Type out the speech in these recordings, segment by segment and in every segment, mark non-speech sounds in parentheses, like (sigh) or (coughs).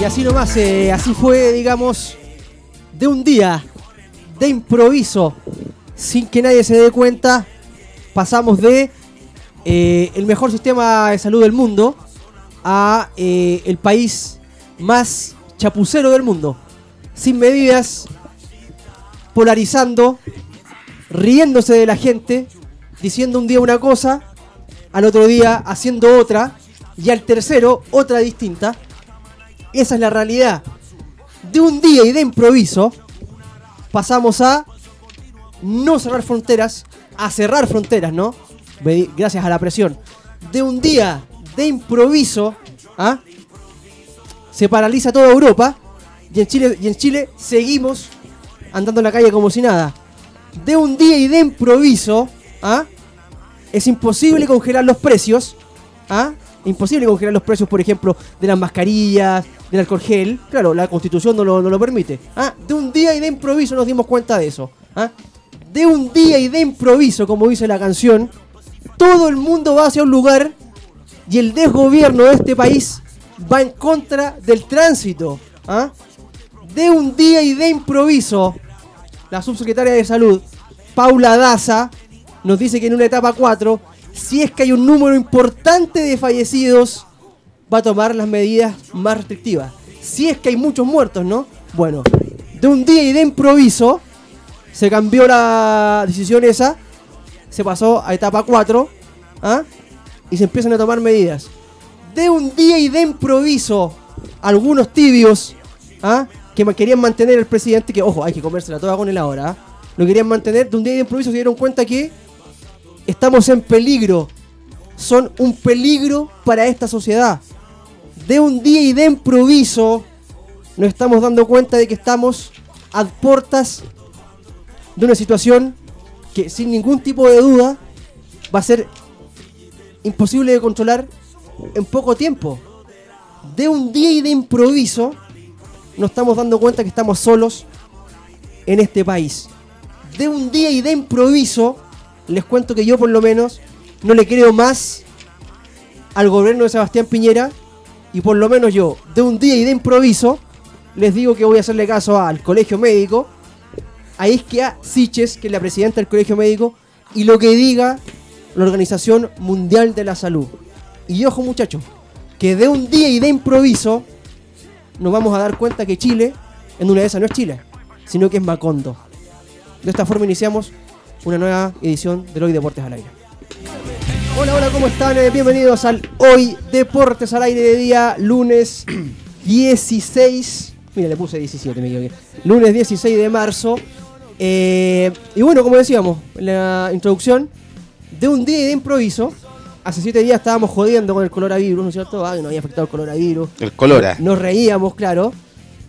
Y así nomás, eh, así fue, digamos, de un día, de improviso, sin que nadie se dé cuenta, pasamos de eh, el mejor sistema de salud del mundo a eh, el país más chapucero del mundo. Sin medidas, polarizando, riéndose de la gente, diciendo un día una cosa, al otro día haciendo otra, y al tercero otra distinta. Esa es la realidad. De un día y de improviso, pasamos a no cerrar fronteras, a cerrar fronteras, ¿no? Gracias a la presión. De un día de improviso, ¿ah? se paraliza toda Europa y en Chile, y en Chile seguimos andando en la calle como si nada. De un día y de improviso, ¿ah? es imposible congelar los precios. ¿ah? Imposible congelar los precios, por ejemplo, de las mascarillas, del alcohol gel. Claro, la constitución no lo, permite. ¿ah? De un día y de improviso nos dimos cuenta de eso. ¿ah? De un día y de improviso, como dice la canción, todo el mundo va hacia un lugar y el desgobierno de este país va en contra del tránsito. ¿ah? De un día y de improviso, la subsecretaria de Salud, Paula Daza, nos dice que en una etapa 4, si es que hay un número importante de fallecidos, va a tomar las medidas más restrictivas. Si es que hay muchos muertos, ¿no? Bueno, de un día y de improviso, se cambió la decisión esa, se pasó a etapa 4, ¿ah? y se empiezan a tomar medidas. De un día y de improviso, algunos tibios, ¿ah? que querían mantener el presidente, que ojo, hay que comérsela toda con él ahora, ¿ah? lo querían mantener, de un día y de improviso se dieron cuenta que estamos en peligro, son un peligro para esta sociedad. De un día y de improviso nos estamos dando cuenta de que estamos a puertas de una situación que sin ningún tipo de duda va a ser imposible de controlar en poco tiempo. De un día y de improviso nos estamos dando cuenta que estamos solos en este país. De un día y de improviso les cuento que yo por lo menos no le creo más al gobierno de Sebastián Piñera y por lo menos yo de un día y de improviso les digo que voy a hacerle caso al colegio médico, a Isquia Siches, que es la presidenta del colegio médico, y lo que diga la Organización Mundial de la Salud. Y ojo muchachos, que de un día y de improviso nos vamos a dar cuenta que Chile, en una de esas no es Chile, sino que es Macondo. De esta forma iniciamos una nueva edición del Hoy Deportes al Aire. Hola, hola, ¿cómo están? Eh, bienvenidos al Hoy Deportes al Aire de día, lunes (clears throat) 16. Mira, le puse 17, me equivoqué. Lunes 16 de marzo. Eh, y bueno, como decíamos en la introducción, de un día de improviso, hace siete días estábamos jodiendo con el coronavirus, ¿no es cierto? Ah, que nos había afectado el coronavirus. El colora. Nos reíamos, claro.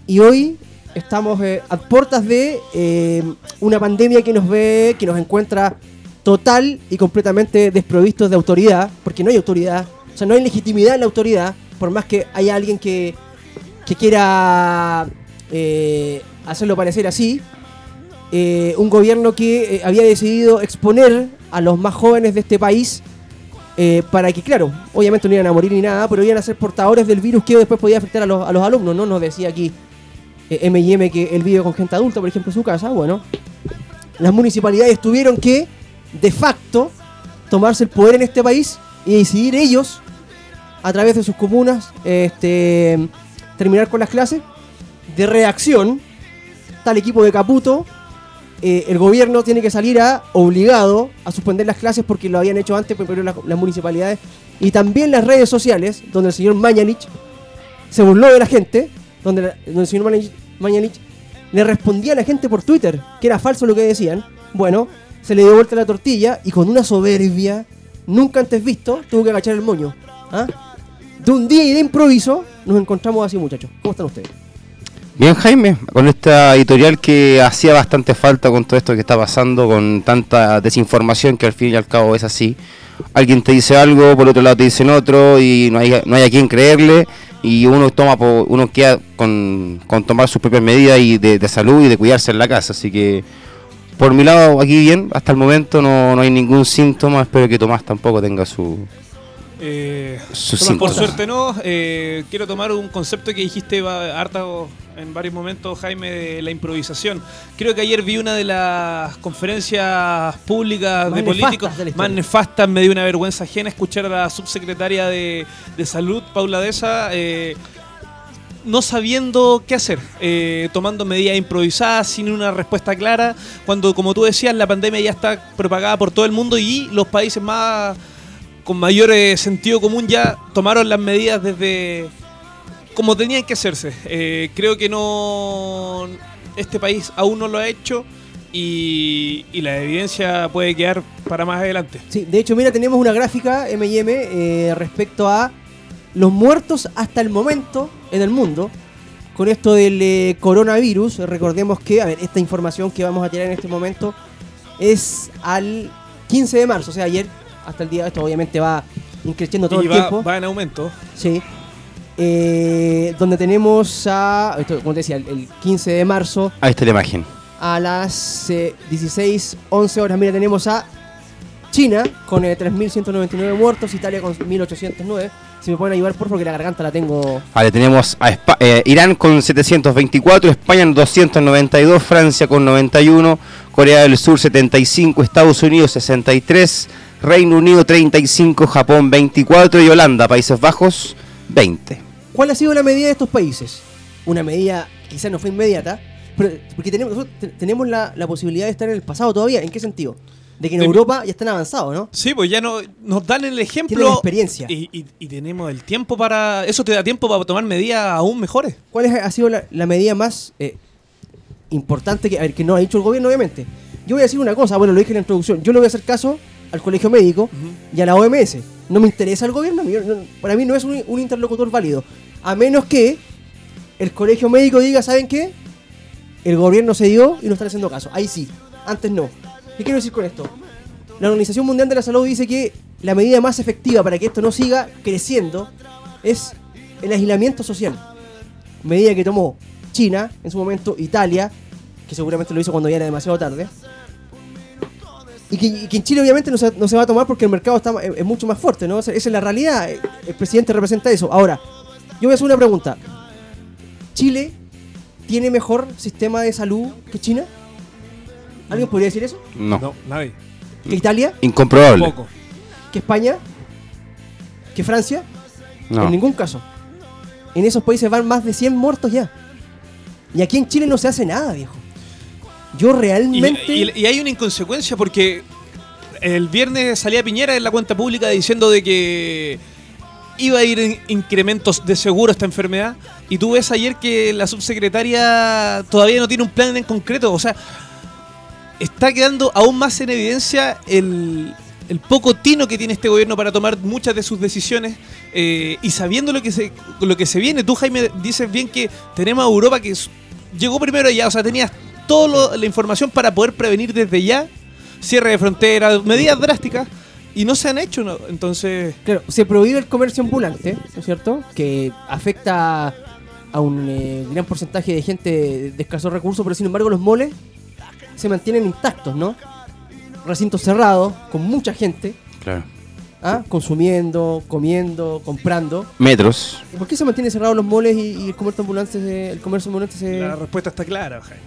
Y hoy estamos eh, a puertas de eh, una pandemia que nos ve, que nos encuentra total y completamente desprovistos de autoridad, porque no hay autoridad, o sea, no hay legitimidad en la autoridad, por más que haya alguien que, que quiera eh, hacerlo parecer así. un gobierno que había decidido exponer a los más jóvenes de este país para que, claro, obviamente no iban a morir ni nada, pero iban a ser portadores del virus que después podía afectar a los, a los alumnos, ¿no? Nos decía aquí M&M que él vive con gente adulta, por ejemplo, en su casa, bueno, las municipalidades tuvieron que, de facto, tomarse el poder en este país y decidir ellos, a través de sus comunas, este, terminar con las clases. De reacción, tal equipo de Caputo, eh, el gobierno tiene que salir obligado a suspender las clases porque lo habían hecho antes, pero las, las municipalidades y también las redes sociales, donde el señor Mañanich se burló de la gente, donde, el señor Mañanich le respondía a la gente por Twitter que era falso lo que decían. Bueno, se le dio vuelta la tortilla y con una soberbia nunca antes visto tuvo que agachar el moño. ¿ah? De un día y de improviso nos encontramos así, muchachos. ¿Cómo están ustedes? Bien, Jaime, con esta editorial que hacía bastante falta con todo esto que está pasando, con tanta desinformación que al fin y al cabo es así. Alguien te dice algo, por otro lado te dicen otro y no hay, no hay a quien creerle y uno toma uno queda con, tomar sus propias medidas y de, salud y de cuidarse en la casa así que por mi lado aquí bien hasta el momento no, no hay ningún síntoma espero que Tomás tampoco tenga su Eh, Sucinto. por suerte no. Eh, quiero tomar un concepto que dijiste va- harta en varios momentos, Jaime, de la improvisación. Creo que ayer vi una de las conferencias públicas Más de políticos de más nefastas. Me dio una vergüenza ajena escuchar a la subsecretaria de, de Salud, Paula Deza, eh, no sabiendo qué hacer, eh, tomando medidas improvisadas sin una respuesta clara, cuando, como tú decías, la pandemia ya está propagada por todo el mundo y los países más con mayor eh, sentido común ya tomaron las medidas desde como tenían que hacerse. Eh, creo que no este país aún no lo ha hecho y, y la evidencia puede quedar para más adelante. Sí, de hecho, mira, tenemos una gráfica M&M eh, respecto a los muertos hasta el momento en el mundo. Con esto del eh, coronavirus, recordemos que, a ver, esta información que vamos a tirar en este momento es al 15 de marzo, o sea, ayer hasta el día, esto obviamente va increciendo todo y el va, tiempo. va en aumento. Sí. Eh, donde tenemos a, esto, como te decía, el, el 15 de marzo Ahí está la imagen. a las eh, 16, 11 horas. Mira, tenemos a China con eh, 3.199 muertos, Italia con 1.809. Si me pueden ayudar, por favor, que la garganta la tengo. Vale, tenemos a Espa- eh, Irán con 724, España en 292, Francia con 91, Corea del Sur 75, Estados Unidos 63, Reino Unido 35, Japón 24 y Holanda, Países Bajos 20. ¿Cuál ha sido la medida de estos países? Una medida quizás no fue inmediata, pero porque tenemos, nosotros tenemos la, la posibilidad de estar en el pasado todavía. ¿En qué sentido? De que en De- Europa ya están avanzados, ¿no? Sí, pues ya no, nos dan el ejemplo. Tienen la experiencia. Y, y- y tenemos el tiempo para. Eso te da tiempo para tomar medidas aún mejores. ¿Cuál es- ha sido la, la medida más eh, importante que, a ver, que no ha dicho el gobierno, obviamente? Yo voy a decir una cosa, bueno, lo dije en la introducción. Yo le voy a hacer caso al colegio médico y a la OMS. No me interesa el gobierno, para mí no es un, un interlocutor válido. A menos que el colegio médico diga, ¿saben qué? El gobierno se dio y no están haciendo caso. Ahí sí, antes no. ¿Qué quiero decir con esto? La Organización Mundial de la Salud dice que la medida más efectiva para que esto no siga creciendo es el aislamiento social. Medida que tomó China, en su momento Italia, que seguramente lo hizo cuando ya era demasiado tarde. Y que, y que en Chile obviamente no se, no se va a tomar porque el mercado está, es, es mucho más fuerte, ¿no? Esa, esa es la realidad. El presidente representa eso. Ahora, yo voy a hacer una pregunta. ¿Chile tiene mejor sistema de salud que China? ¿Alguien podría decir eso? No, nadie. ¿Que Italia? incomprobable. Poco. ¿Que España? ¿Que Francia? No. En ningún caso. En esos países van más de 100 muertos ya. Y aquí en Chile no se hace nada, viejo. Yo realmente... y- hay una inconsecuencia porque el viernes salía Piñera en la cuenta pública diciendo de que iba a ir en incrementos de seguro esta enfermedad. Y tú ves ayer que la subsecretaria todavía no tiene un plan en concreto, o sea, está quedando aún más en evidencia el, el poco tino que tiene este gobierno para tomar muchas de sus decisiones. Eh, y sabiendo lo que se lo que se viene, tú Jaime dices bien que tenemos a Europa que llegó primero allá, o sea, tenías toda la información para poder prevenir desde ya cierre de fronteras, medidas drásticas y no se han hecho, ¿no? entonces Claro, se prohíbe el comercio ambulante, ¿no es cierto? Que afecta a un eh, gran porcentaje de gente de escasos recursos, pero sin embargo los moles se mantienen intactos, ¿no? Recintos cerrados, con mucha gente, Claro. ¿ah? consumiendo, comiendo, comprando. Metros. ¿Y por qué se mantienen cerrados los moles y, y el comercio ambulante se, el comercio ambulante se, la respuesta está clara, Jaime.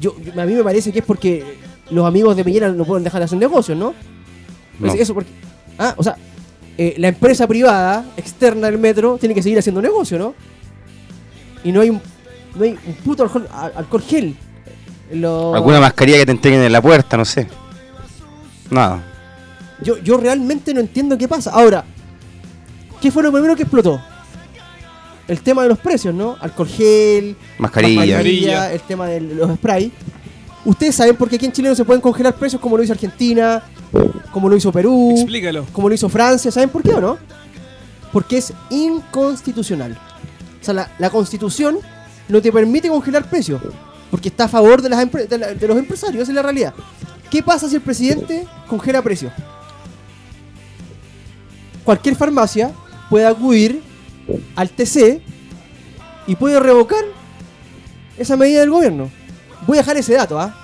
Yo, yo- a mí me parece que es porque los amigos de Piñera no pueden dejar de hacer negocios, ¿no? No. Es- Eso porque, ah, o sea, eh, la empresa privada externa del metro tiene que seguir haciendo negocio, ¿no? Y no hay un, no hay un puto alcohol, al- alcohol gel. Lo- Alguna mascarilla que te entreguen en la puerta, no sé. Nada. yo, yo realmente no entiendo qué pasa. Ahora, ¿qué fue lo primero que explotó? El tema de los precios, ¿no? Alcohol gel, Mascarilla. Mascarilla. el tema de los sprays. Ustedes saben por qué aquí en Chile no se pueden congelar precios como lo hizo Argentina, como lo hizo Perú, Explícalo. como lo hizo Francia. ¿Saben por qué o no? Porque es inconstitucional. O sea, la, la constitución no te permite congelar precios. Porque está a favor de, las empre- de, la- de los empresarios, esa es la realidad. ¿Qué pasa si el presidente congela precios? Cualquier farmacia puede acudir al TC y puede revocar esa medida del gobierno. Voy a dejar ese dato, ¿ah?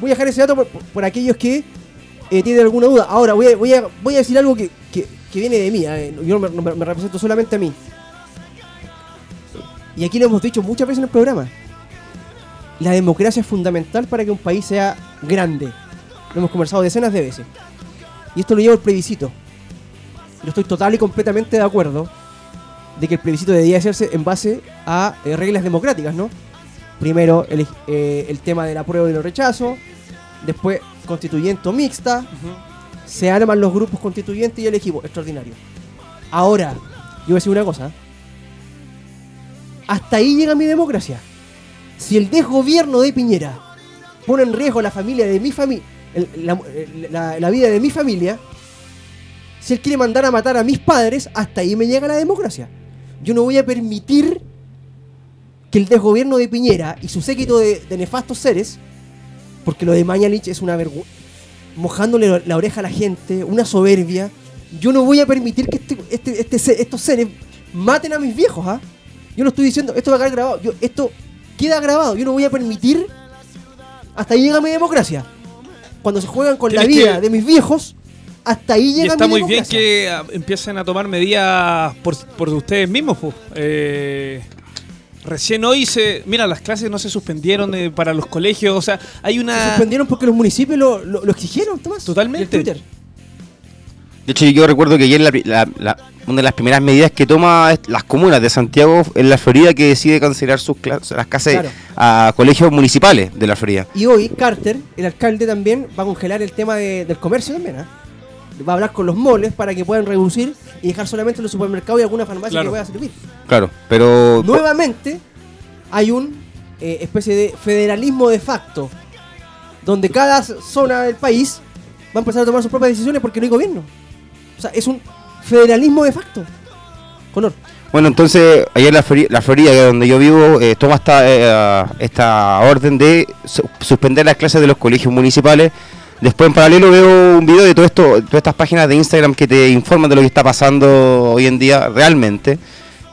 Voy a dejar ese dato por, por- aquellos que eh, tienen alguna duda. Ahora, voy a, voy a- voy a decir algo que, que- que viene de mí, eh, yo me, me- me represento solamente a mí. Y aquí lo hemos dicho muchas veces en el programa. La democracia es fundamental para que un país sea grande. Lo hemos conversado decenas de veces. Y esto lo llevo al plebiscito. Yo estoy total y completamente de acuerdo de que el plebiscito debería hacerse en base a eh, reglas democráticas, ¿no? Primero el, eh, el tema del apruebo y el rechazo, después constituyente mixta, Ujú. se arman los grupos constituyentes y el equipo, extraordinario. Ahora, yo voy a decir una cosa. Hasta ahí llega mi democracia. Si el desgobierno de Piñera pone en riesgo la familia de mi familia, la, la- la vida de mi familia, si él quiere mandar a matar a mis padres, hasta ahí me llega la democracia. Yo no voy a permitir que el desgobierno de Piñera y su séquito de, de nefastos seres, porque lo de Mañalich es una vergüenza, mojándole la oreja a la gente, una soberbia. Yo no voy a permitir que este, este- este estos seres maten a mis viejos, ¿ah? Yo no estoy diciendo, esto va a quedar grabado, yo, esto queda grabado, yo no voy a permitir, hasta ahí llega mi democracia. Cuando se juegan con la vida que- de mis viejos, hasta ahí Y llega está mi muy bien que ah, empiecen a tomar medidas por, por ustedes mismos. po. Eh, recién hoy se. Mira, las clases no se suspendieron eh, para los colegios. O sea, hay Se una. suspendieron porque los municipios lo, lo- lo exigieron, Tomás. Totalmente. Y el Twitter. De hecho, yo recuerdo que ayer la, la- la- una de las primeras medidas que toma las comunas de Santiago en la Florida que decide cancelar sus clas- las clases Claro. a colegios municipales de la Florida. Y hoy Carter, el alcalde también, va a congelar el tema de- del comercio también, ¿ah? Va a hablar con los moles para que puedan reducir y dejar solamente los supermercados y alguna farmacia Claro. que pueda servir. Claro, pero Nuevamente hay un eh, especie de federalismo de facto, donde cada zona del país va a empezar a tomar sus propias decisiones porque no hay gobierno. O sea, es un federalismo de facto. Color. Bueno, entonces, ayer en la, Flori- la Florida, que es donde yo vivo, eh, toma esta, eh, esta orden de su- suspender las clases de los colegios municipales. Después, en paralelo, veo un video de todo esto, todas estas páginas de Instagram que te informan de lo que está pasando hoy en día realmente.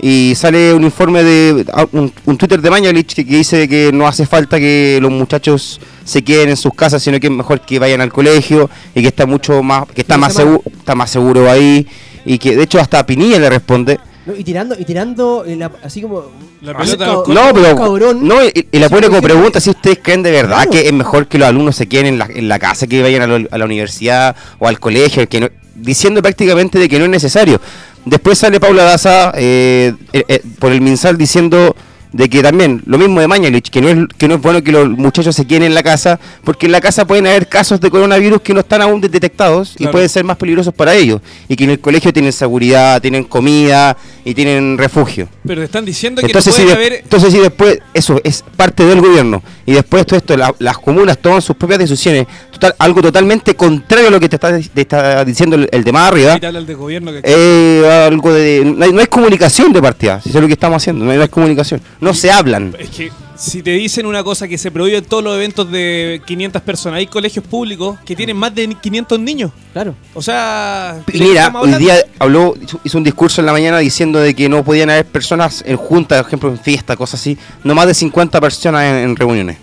Y sale un informe de ah, un, un Twitter de Mañalich que, que dice que no hace falta que los muchachos se queden en sus casas, sino que es mejor que vayan al colegio y que está mucho más, que está más seguro, está más seguro ahí y que de hecho hasta Pinilla le responde ¿no? Y tirando, y tirando eh, la- así como. La pelota No, pero cabrón. no, y, y la Sí, pone como pregunta si ustedes creen de verdad Claro. que es mejor que los alumnos se queden en la, en la casa, que vayan a, lo- a la universidad o al colegio, que no- diciendo prácticamente de que no es necesario. Después sale Paula Daza eh, eh, eh, por el Minsal diciendo de que también, lo mismo de Mañalich, que no, es, que no es bueno que los muchachos se queden en la casa, porque en la casa pueden haber casos de coronavirus que no están aún de- detectados y pueden ser más peligrosos para ellos, y que en el colegio tienen seguridad, tienen comida y tienen refugio. Pero te están diciendo que no si puede de- haber. entonces, si después, eso es parte del gobierno, y después todo esto, la- las comunas toman sus propias decisiones, total, algo totalmente contrario a lo que te está, te está diciendo el, el de más arriba, de gobierno que. eh, algo de, no, hay, no hay comunicación de partida, eso es lo que estamos haciendo, no hay, no hay comunicación, no se hablan. Es que si te dicen una cosa que se prohíben todos los eventos de 500 personas, hay colegios públicos que tienen más de 500 niños. Claro. O sea, ¿de Y qué Mira, hoy día habló, hizo- un discurso en la mañana diciendo de que no podían haber personas en junta, por ejemplo, en fiesta, cosas así, no más de 50 personas en, en reuniones.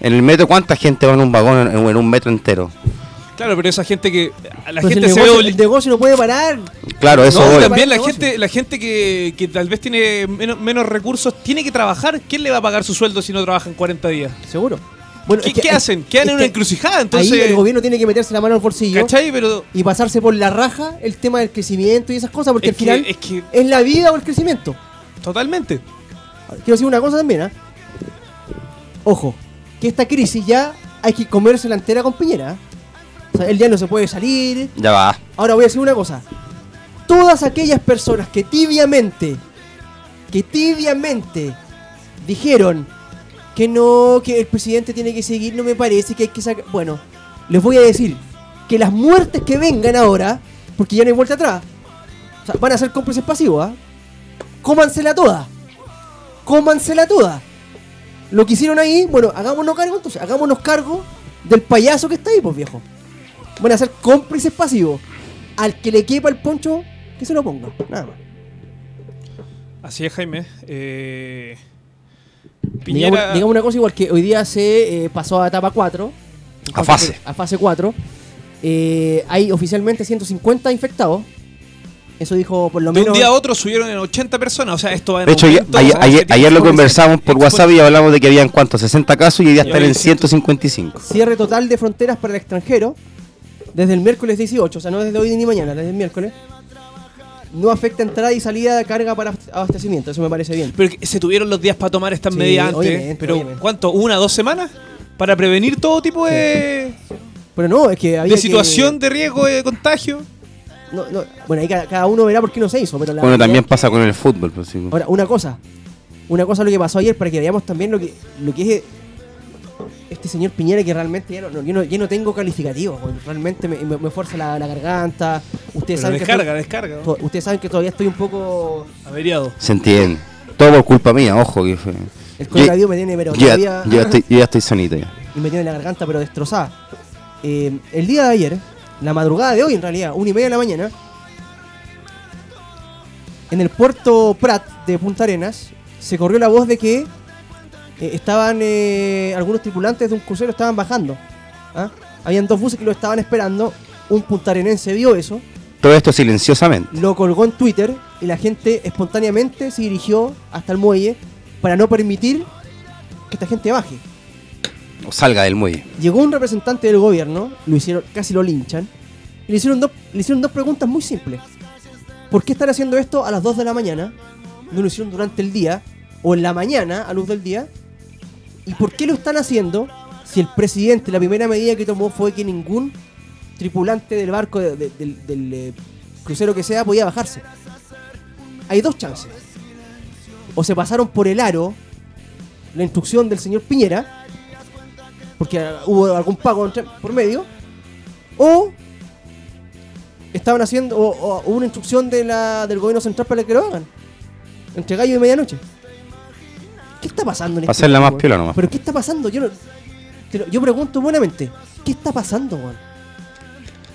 En el metro, ¿cuánta gente va en un vagón en, en un metro entero? Claro, pero esa gente que. La Pero si gente el, se ve negocio, obli- el negocio no puede parar. Claro, eso no, también la gente, la gente que, que tal vez tiene menos, menos recursos tiene que trabajar. ¿Quién le va a pagar su sueldo si no trabaja en 40 días? Seguro. Bueno, ¿Qué, es que- qué hacen? Quedan en una que encrucijada. Ahí Entonces, el gobierno tiene que meterse la mano al bolsillo ¿cachai? Pero y pasarse por la raja el tema del crecimiento y esas cosas, porque es al final que, es que es la vida o el crecimiento. totalmente. Quiero decir una cosa también, ¿ah? Ojo, que esta crisis ya hay que comérsela entera con Piñera. ¿ah? O sea, él ya no se puede salir. Ya va. Ahora voy a decir una cosa. Todas aquellas personas que tibiamente, que tibiamente dijeron que no, que el presidente tiene que seguir, no me parece que hay que sacar... Bueno, les voy a decir que las muertes que vengan ahora, porque ya no hay vuelta atrás, o sea, van a ser cómplices pasivos, ¿ah? Cómansela toda. Cómansela toda. Lo que hicieron ahí, bueno, hagámonos cargo entonces, hagámonos cargo del payaso que está ahí, pues viejo. Van a ser cómplices pasivos. Al que le quepa el poncho, que se lo ponga. Nada más. Así es, Jaime. Eh, Piñera. digamos una cosa igual que hoy día se eh, pasó a etapa 4. A fase. A fase 4. Eh, hay oficialmente 150 infectados. Eso dijo por lo De menos. un día a otro subieron en 80 personas. O sea, esto va en De hecho, aumento, ayer, lo conversamos por WhatsApp y hablamos de que habían cuántos, 60 casos y hoy día están en 100. 155. Cierre total de fronteras para el extranjero desde el miércoles 18, o sea, no desde hoy ni mañana, desde el miércoles. No afecta entrada y salida de carga para abastecimiento, eso me parece bien. Pero se tuvieron los días para tomar estas Sí, medidas antes. obviamente, pero obviamente. ¿cuánto? ¿Una, dos semanas? Para prevenir todo tipo de, Pero no, es que había de situación de riesgo de contagio. no, no, bueno, ahí cada, cada uno verá por qué no se hizo, pero la Bueno, también pasa con el fútbol. pues, sí. Ahora, una cosa. Una cosa lo que pasó ayer para que veamos también lo que, lo que es este señor Piñera que realmente ya no, no- yo, no, yo no tengo calificativo. porque Realmente me, me, me fuerza la, la garganta. Ustedes Pero saben, descarga, que descarga. estoy, to- ustedes saben que todavía estoy un poco... Averiado. Se entiende. Todo por culpa mía, ojo. Que fue. El coronavirus me tiene pero yo, ya- todavía... yo ya estoy, yo ya estoy sanito ya. (laughs) y me tiene la garganta pero destrozada. Eh, el día de ayer, la madrugada de hoy en realidad, una y media de la mañana, en el puerto Prat de Punta Arenas, se corrió la voz de que eh, estaban eh, algunos tripulantes de un crucero estaban bajando. ¿ah? Habían dos buses que lo estaban esperando. Un puntarenense vio eso, Todo esto silenciosamente. lo colgó en Twitter y la gente espontáneamente se dirigió hasta el muelle para no permitir que esta gente baje. O salga del muelle. Llegó un representante del gobierno, lo hicieron, casi lo linchan, y le hicieron, dos, le hicieron dos preguntas muy simples. ¿Por qué están haciendo esto a las 2 de la mañana? No lo hicieron durante el día, o en la mañana, a luz del día. ¿Y por qué lo están haciendo si el presidente, la primera medida que tomó fue que ningún tripulante del barco, de- de- del, eh, crucero que sea, podía bajarse? Hay dos chances. O se pasaron por el aro la instrucción del señor Piñera, porque ah, hubo algún pago por medio, o estaban haciendo, o, o una instrucción del gobierno central para que lo hagan, entre gallo y medianoche. ¿Qué está pasando en este hacerla más weón? piola nomás. Pero ¿qué está pasando? Yo, no- te lo- yo pregunto buenamente, ¿qué está pasando, weón?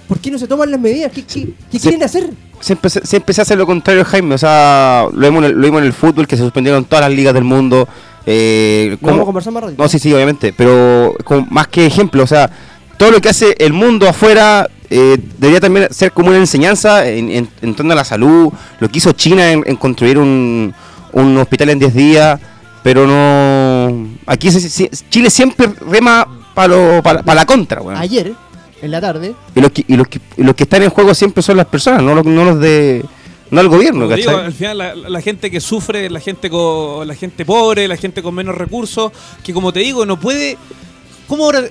¿Por qué no se toman las medidas? ¿Qué, qué- qué Sí. quieren hacer? Siempre, se- siempre se hace lo contrario, Jaime. O sea, lo vimos, en el, lo vimos en el fútbol, que se suspendieron todas las ligas del mundo. Eh, Lo ¿cómo- vamos a conversar más ratito. No, sí, sí, obviamente. Pero como más que ejemplo, o sea, todo lo que hace el mundo afuera eh, debería también ser como una enseñanza en, en- en torno a la salud. Lo que hizo China en, en construir un, un hospital en 10 días. Pero no. Aquí se- se- Chile siempre rema para la contra, weón. Ayer, en la tarde, Y los, que, y, los que, y los que están en juego siempre son las personas, no los, no los de. No el gobierno, Como digo, ¿cachai? al final la, la gente que sufre, la gente con, la gente pobre, la gente con menos recursos, que como te digo, no puede. ¿Cómo ahora?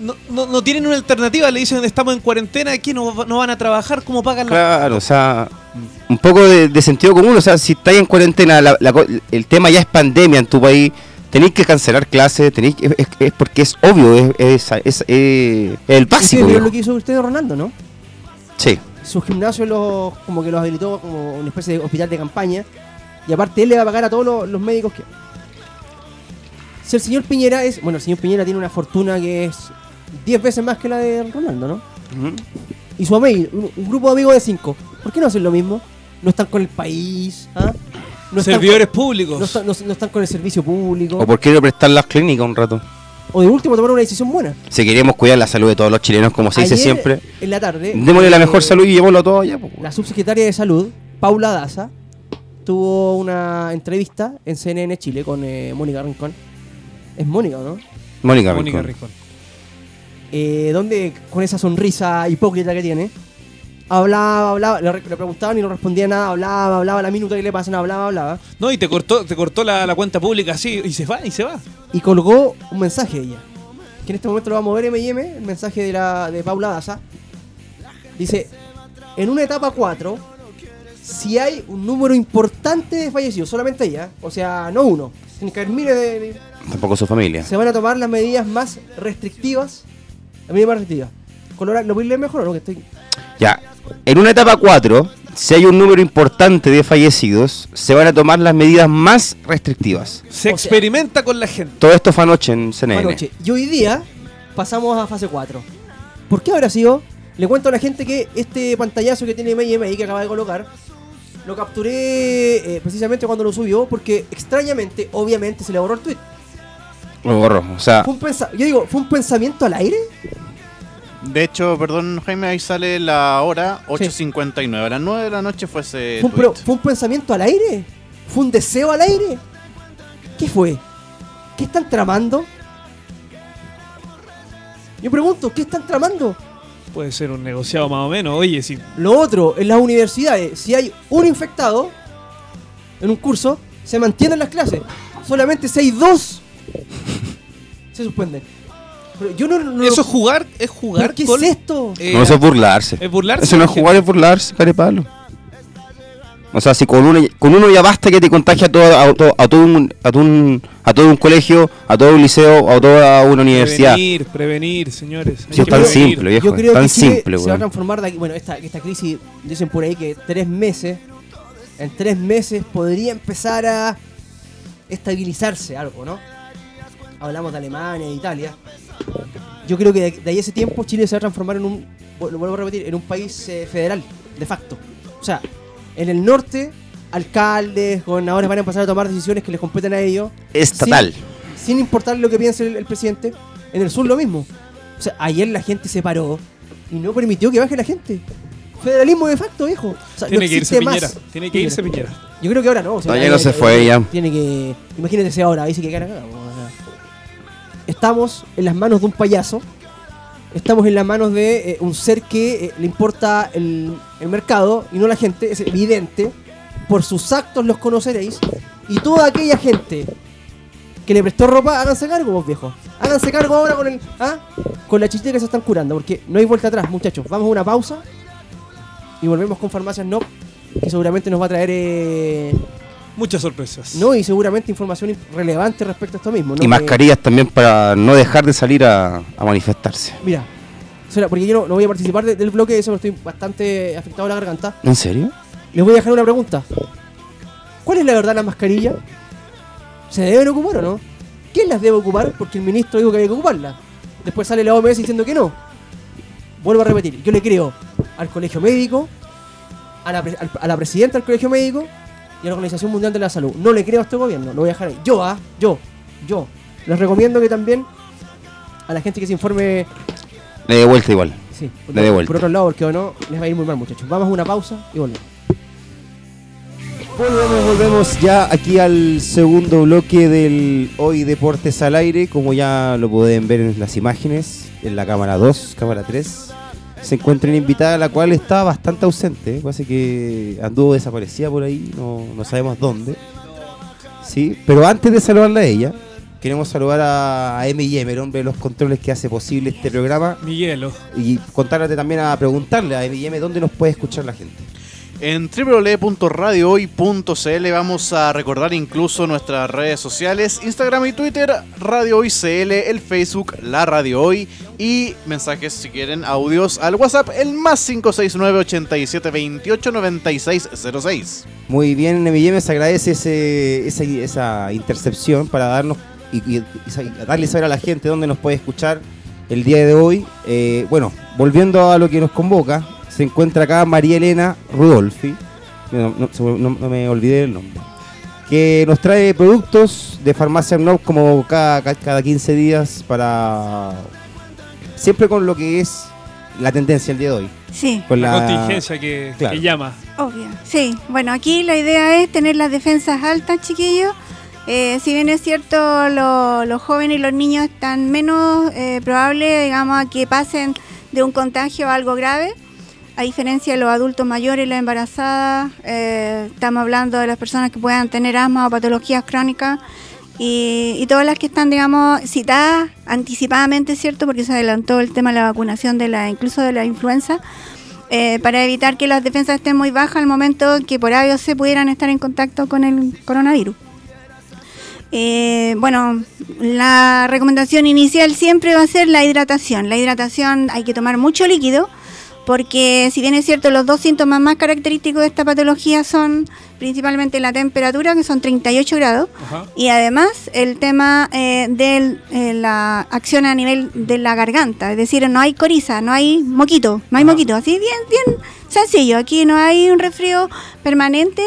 No, no, no tienen una alternativa, le dicen estamos en cuarentena, aquí no, no van a trabajar, ¿cómo pagan los Claro, o sea, poco de, de sentido común, o sea, si estáis en cuarentena, la- la el tema ya es pandemia en tu país, tenéis que cancelar clases, tenéis es, es porque es obvio, es, es, el básico. viejo. lo que hizo usted Ronaldo, ¿no? Sí, su gimnasio los, como que los habilitó como una especie de hospital de campaña. Y aparte él le va a pagar a todos los, los médicos que. Si el señor Piñera es. Bueno, el señor Piñera tiene una fortuna que es 10 veces más que la de Ronaldo, ¿no? Y su amigo, un, un grupo de amigos de 5. ¿Por qué no hacen lo mismo? No están con el país, ¿ah? No están servidores con- públicos. no, están, no- no están con el servicio público. o por qué no prestar las clínicas un rato. O de último tomar una decisión buena. Si queremos cuidar la salud de todos los chilenos, como se dice siempre, En la tarde. démosle la eh, mejor salud y llevémoslo todo allá. pues, La subsecretaria de Salud, Paula Daza, tuvo una entrevista en CNN Chile con eh, Mónica Rincón. Es Mónica, ¿no? Mónica, Mónica Rincón. Rincón. Eh, donde con esa sonrisa hipócrita que tiene, hablaba, hablaba, le, re- le preguntaban y no respondía nada, hablaba, hablaba, la minuta que le pasan, hablaba, hablaba. No, y te cortó, te cortó la, la cuenta pública así, y se va, y se va. Y colgó un mensaje de ella. Que en este momento lo vamos a ver M&M, el mensaje de, la, de Paula Daza. Dice, en una etapa 4, si hay un número importante de fallecidos, solamente ella, o sea, no uno, que haber miles de- de, Tampoco su familia. se van a tomar las medidas más restrictivas. Las medidas más restrictivas. Colora, ¿Lo voy a leer mejor o no? Que estoy... Ya, en una etapa 4, si hay un número importante de fallecidos, se van a tomar las medidas más restrictivas. Se O sea- experimenta con la gente. Todo esto fue anoche en CNN. anoche. Y hoy día pasamos a fase 4. ¿Por qué habrá sido? Le cuento a la gente que este pantallazo que tiene M&M ahí que acaba de colocar, lo capturé eh, precisamente cuando lo subió porque extrañamente, obviamente, se le borró el tweet. Lo borró. O sea, Fue un pensa- Yo digo, ¿fue un pensamiento al aire? De hecho, perdón Jaime, ahí sale la hora 8.59. A las 9 de la noche fue ese ¿Fue un, tweet. pero- ¿Fue un pensamiento al aire? ¿Fue un deseo al aire? ¿Qué fue? ¿Qué están tramando? Yo pregunto, ¿qué están tramando? Puede ser un negociado más o menos. Oye, si Lo otro, en las universidades, si hay un infectado en un curso, se mantienen las clases. Solamente si hay dos, se suspenden. Pero yo no, no- eso es jugar, es jugar ¿Pero ¿Qué con- es esto? eh, No, eso es burlarse. es burlarse Eso no es jugar, es burlarse, carepalo. O sea, si con uno, con uno ya basta que te contagie a todo, a, todo, a todo un, a, todo un, a todo un colegio, a todo un liceo, a toda una universidad. Prevenir, prevenir, señores. Hay Si es tan prevenir. simple, viejo. Yo creo tan que simple, se va a transformar de aquí. Bueno, esta, esta crisis, dicen por ahí que tres meses, en tres meses podría empezar a estabilizarse algo, ¿no? Hablamos de Alemania, de Italia. Yo creo que de, de ahí a ese tiempo Chile se va a transformar en un, lo vuelvo a repetir, en un país eh, federal, de facto. O sea, en el norte, alcaldes, gobernadores van a empezar a tomar decisiones que les competen a ellos. Estatal. Sin, sin importar lo que piense el, el presidente. En el sur lo mismo. O sea, ayer la gente se paró y no permitió que baje la gente. Federalismo de facto, viejo. O sea, Tiene no que irse más. Piñera. Tiene que irse Piñera. Yo creo que ahora no. o sea, No, ya ahí- no se fue, ya. Tiene que. Imagínate si ahora, ahí sí que cara. Estamos en las manos de un payaso. Estamos en las manos de eh, un ser que eh, le importa el, el mercado y no la gente. Es evidente. Por sus actos los conoceréis. Y toda aquella gente que le prestó ropa, háganse cargo, vos viejos. Háganse cargo ahora con el. ¿ah? Con la chichita que se están curando. Porque no hay vuelta atrás, muchachos. Vamos a una pausa. Y volvemos con Farmacias No. Que seguramente nos va a traer. eh, Muchas sorpresas. no, y seguramente información relevante respecto a esto mismo. ¿no? Y mascarillas también para no dejar de salir a, a manifestarse. Mira, porque yo no, no voy a participar de- del bloque, eso estoy bastante afectado a la garganta. ¿En serio? Les voy a dejar una pregunta. ¿Cuál es la verdad la mascarilla? ¿Se deben ocupar o no? ¿Quién las debe ocupar? Porque el ministro dijo que había que ocuparlas. Después sale la OMS diciendo que no. Vuelvo a repetir, yo le creo al colegio médico, a la, pre- al- a la presidenta del colegio médico y a la Organización Mundial de la Salud. No le creo a este gobierno, lo voy a dejar ahí. Yo, ah, yo, yo. Les recomiendo que también a la gente que se informe Le de vuelta igual. Sí, por, Le dé vuelta. por otro lado, porque o no, les va a ir muy mal, muchachos. Vamos a una pausa y volvemos. Volvemos, volvemos ya aquí al segundo bloque del Hoy Deportes al Aire. Como ya lo pueden ver en las imágenes, en la cámara 2, cámara 3, se encuentra una invitada la cual está bastante ausente. Parece que anduvo desaparecida por ahí, no, no sabemos dónde. Sí, pero antes de saludarla a ella, queremos saludar a, a M&M, el hombre de los controles que hace posible este programa. Miguelo. Y contarle también a preguntarle a M&M dónde nos puede escuchar la gente. En www.radiohoy.cl vamos a recordar incluso nuestras redes sociales, Instagram y Twitter, Radio Hoy CL, el Facebook, la Radio Hoy y mensajes si quieren, audios al WhatsApp, el más 569 87 28 96 06. Muy bien, M&M se agradece ese, esa, esa intercepción para darnos y, darle saber a la gente dónde nos puede escuchar el día de hoy. Eh, bueno, volviendo a lo que nos convoca, se encuentra acá María Elena Rudolfi, no, no- se- no- no me olvidé el nombre, que nos trae productos de Farmacia No como cada, ca- cada 15 días para... Siempre con lo que es la tendencia el día de hoy. Sí, Con la, la, contingencia que, claro. que llama. obvio. Sí, bueno, aquí la idea es tener las defensas altas, chiquillos. Eh, si bien es cierto, lo- los jóvenes y los niños están menos eh, probables, digamos, a que pasen de un contagio a algo grave. A diferencia de los adultos mayores, las embarazadas, eh, estamos hablando de las personas que puedan tener asma o patologías crónicas y, y todas las que están, digamos, citadas anticipadamente, ¿cierto? Porque se adelantó el tema de la vacunación, de la incluso de la influenza, eh, para evitar que las defensas estén muy bajas al momento que por A o C pudieran estar en contacto con el coronavirus. Eh, bueno, la recomendación inicial siempre va a ser la hidratación. La hidratación hay que tomar mucho líquido porque si bien es cierto los dos síntomas más característicos de esta patología son principalmente la temperatura que son 38 grados Ajá. y además el tema eh, de la acción a nivel de la garganta, es decir, no hay coriza, no hay moquito, no hay Ajá. moquito, así bien, bien sencillo, aquí no hay un resfrío permanente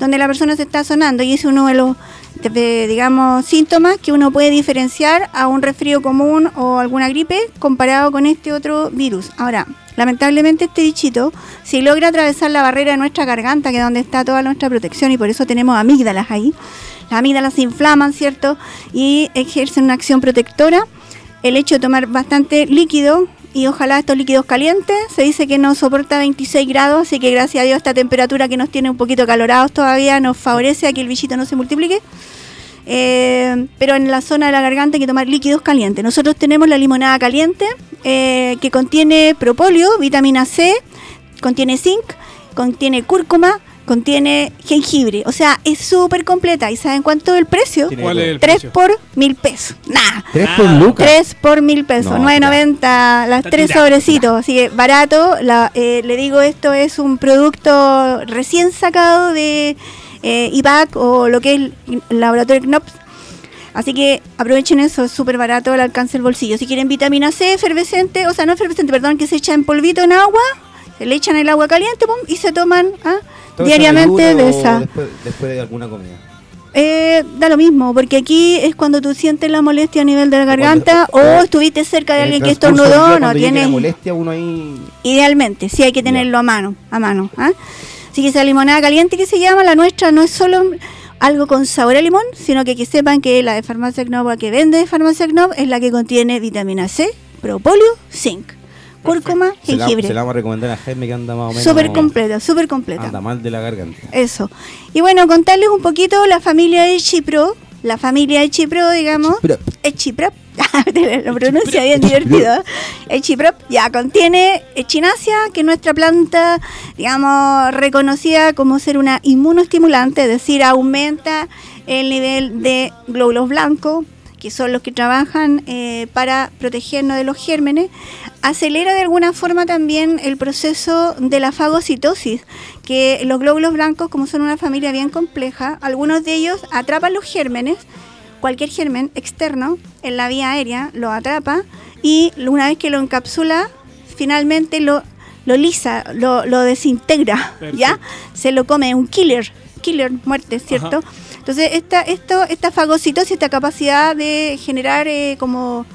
donde la persona se está sonando y es uno de los de, digamos, síntomas que uno puede diferenciar a un resfrío común o alguna gripe comparado con este otro virus. Ahora, lamentablemente este bichito, si logra atravesar la barrera de nuestra garganta, que es donde está toda nuestra protección, y por eso tenemos amígdalas ahí, las amígdalas se inflaman, ¿cierto? Y ejercen una acción protectora. El hecho de tomar bastante líquido, y ojalá estos líquidos calientes. Se dice que no soporta 26 grados, así que gracias a Dios esta temperatura que nos tiene un poquito calorados todavía nos favorece a que el bichito no se multiplique. Eh, pero en la zona de la garganta hay que tomar líquidos calientes. Nosotros tenemos la limonada caliente eh, que contiene propóleo, vitamina C, contiene zinc, contiene cúrcuma, contiene jengibre. O sea, es súper completa. ¿Y saben cuánto es el precio? ¿Cuál todo. es el 3 precio? por mil pesos. Nada. ¿Tres Ah, por lucas? 3 por mil pesos, No, 9.90 las Está tres tirado. sobrecitos, así que barato. La, eh, le digo, esto es un producto recién sacado de eh, IVAC o lo que es el laboratorio KNOPS. Así que aprovechen eso, es súper barato al alcance del bolsillo. Si quieren vitamina C efervescente, o sea, no efervescente, perdón, que se echa en polvito en agua, se le echan el agua caliente pum, y se toman ¿ah? ¿Todo eso diariamente de esa. Después, después de alguna comida. Eh, da lo mismo, porque aquí es cuando tú sientes la molestia a nivel de la garganta cuando- o estuviste cerca de alguien que estornudó, no tienes la molestia, uno ahí... Idealmente, sí hay que tenerlo a mano, a mano. ¿ah? Así que esa limonada caliente que se llama, la nuestra no es solo algo con sabor a limón, sino que que sepan que la de Farmacia Knob, la que vende de Farmacia Knob, es la que contiene vitamina C, propóleo, zinc, cúrcuma, Se la, jengibre. se la vamos a recomendar a Jaime que anda más o menos... Súper completa, súper completa. Anda mal de la garganta. Eso. Y bueno, contarles un poquito la familia de Chipro, la familia de Chipro, digamos. Echipro. Echiprop. (laughs) Lo pronuncia bien divertido. Echiprop ya contiene echinacea, que es nuestra planta, digamos, reconocida como ser una inmunoestimulante, es decir, aumenta el nivel de glóbulos blancos, que son los que trabajan eh, para protegernos de los gérmenes, acelera de alguna forma también el proceso de la fagocitosis, que los glóbulos blancos, como son una familia bien compleja, algunos de ellos atrapan los gérmenes, cualquier germen externo en la vía aérea lo atrapa y una vez que lo encapsula, finalmente lo, lo lisa, lo, lo desintegra, ¿ya? Se lo come, un killer, killer, muerte, ¿cierto? Ajá. Entonces, esta, esto, esta fagocitosis, esta capacidad de generar eh, como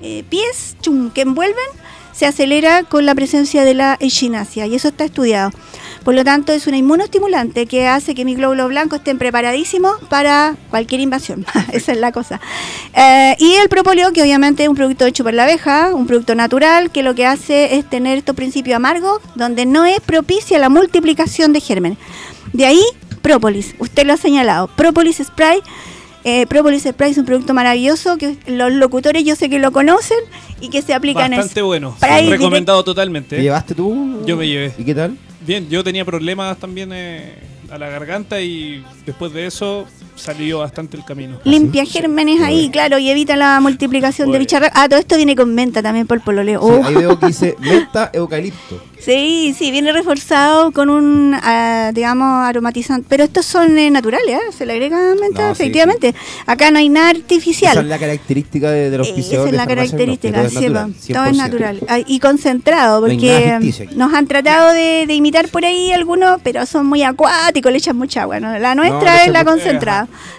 eh, pies chum, que envuelven, se acelera con la presencia de la echinacea y eso está estudiado. Por lo tanto, es una inmunoestimulante que hace que mis glóbulos blancos estén preparadísimos para cualquier invasión. (laughs) Esa es la cosa. Eh, y el propóleo, que obviamente es un producto hecho por la abeja, un producto natural, que lo que hace es tener estos principios amargos, donde no es propicia la multiplicación de gérmenes. De ahí, própolis. Usted lo ha señalado. Própolis spray. Eh, Propolis Spray es un producto maravilloso que los locutores yo sé que lo conocen y que se aplican en Bastante bueno. Spray Recomendado ¿Te totalmente. llevaste tú? Yo me llevé. ¿Y qué tal? Bien, yo tenía problemas también eh, a la garganta y después de eso salió bastante el camino. Limpia gérmenes ahí, claro, y evita la multiplicación de Bueno. bicharra. Ah, todo esto viene con menta también por el pololeo. Sí, Oh. ahí veo que dice (laughs) menta eucalipto. Sí, sí, viene reforzado con un, ah, digamos, aromatizante. Pero estos son eh, naturales, ¿eh? Se le agrega menta, No, sí, efectivamente. Acá no hay nada Esa artificial. es la característica de, de los Esa auspiciadores es de la característica, sí, todo es natural, todo es 100%. natural. Ah, Y concentrado, No porque nos han tratado de, de imitar por ahí algunos, pero son muy acuáticos, le echan mucha agua. ¿no? La nuestra es la mucha-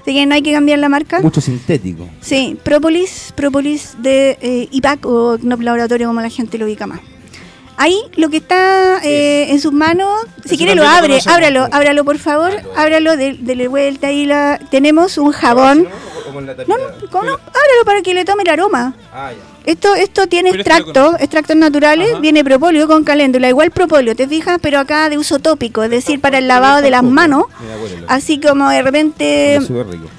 Así que no hay que cambiar la marca. Mucho sintético. Sí, própolis, própolis de eh, IPAC o Knop Laboratorio, como la gente lo ubica más. Ahí lo que está eh, en sus manos, si quiere lo abre, ábralo, ábralo por favor, ábralo, de- dele vuelta ahí la, tenemos un jabón. No, no, ¿cómo no? Ábralo para que le tome el aroma. Ah, ya. Esto, esto tiene Pero esto lo extracto, conozco. extractos naturales, Ajá. viene propóleo con caléndula, igual propóleo, ¿te fijas? Pero acá de uso tópico, es decir, para el lavado de las manos, Mira, así como de repente... Rico.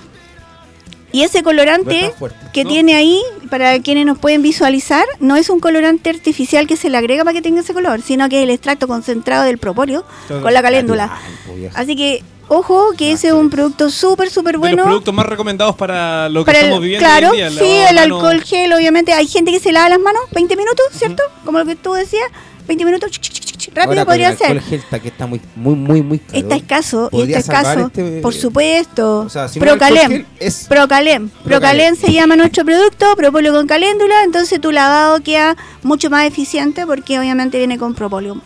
Y ese colorante que ¿no? tiene ahí, para quienes nos pueden visualizar, no es un colorante artificial que se le agrega para que tenga ese color, sino que es el extracto concentrado del propóleo con la caléndula. Vieja. Así que, ojo, que ese es un producto súper, súper de los bueno. productos más recomendados para lo que Para estamos el, viviendo claro, hoy en día. sí, el alcohol gel, obviamente. Hay gente que se lava las manos 20 minutos, ¿cierto? Como lo que tú decías, 20 minutos, ch, ch, ch, ch, rápido Ahora podría el alcohol ser. gel está que está muy, muy, muy, muy caro. Está escaso, y ¿Podría está escaso. este- Por supuesto. O sea, si Procalem. es- Procalem. Procalem Procalem. se llama nuestro producto, propóleo con caléndula, entonces tu lavado queda mucho más eficiente porque obviamente viene con propóleo,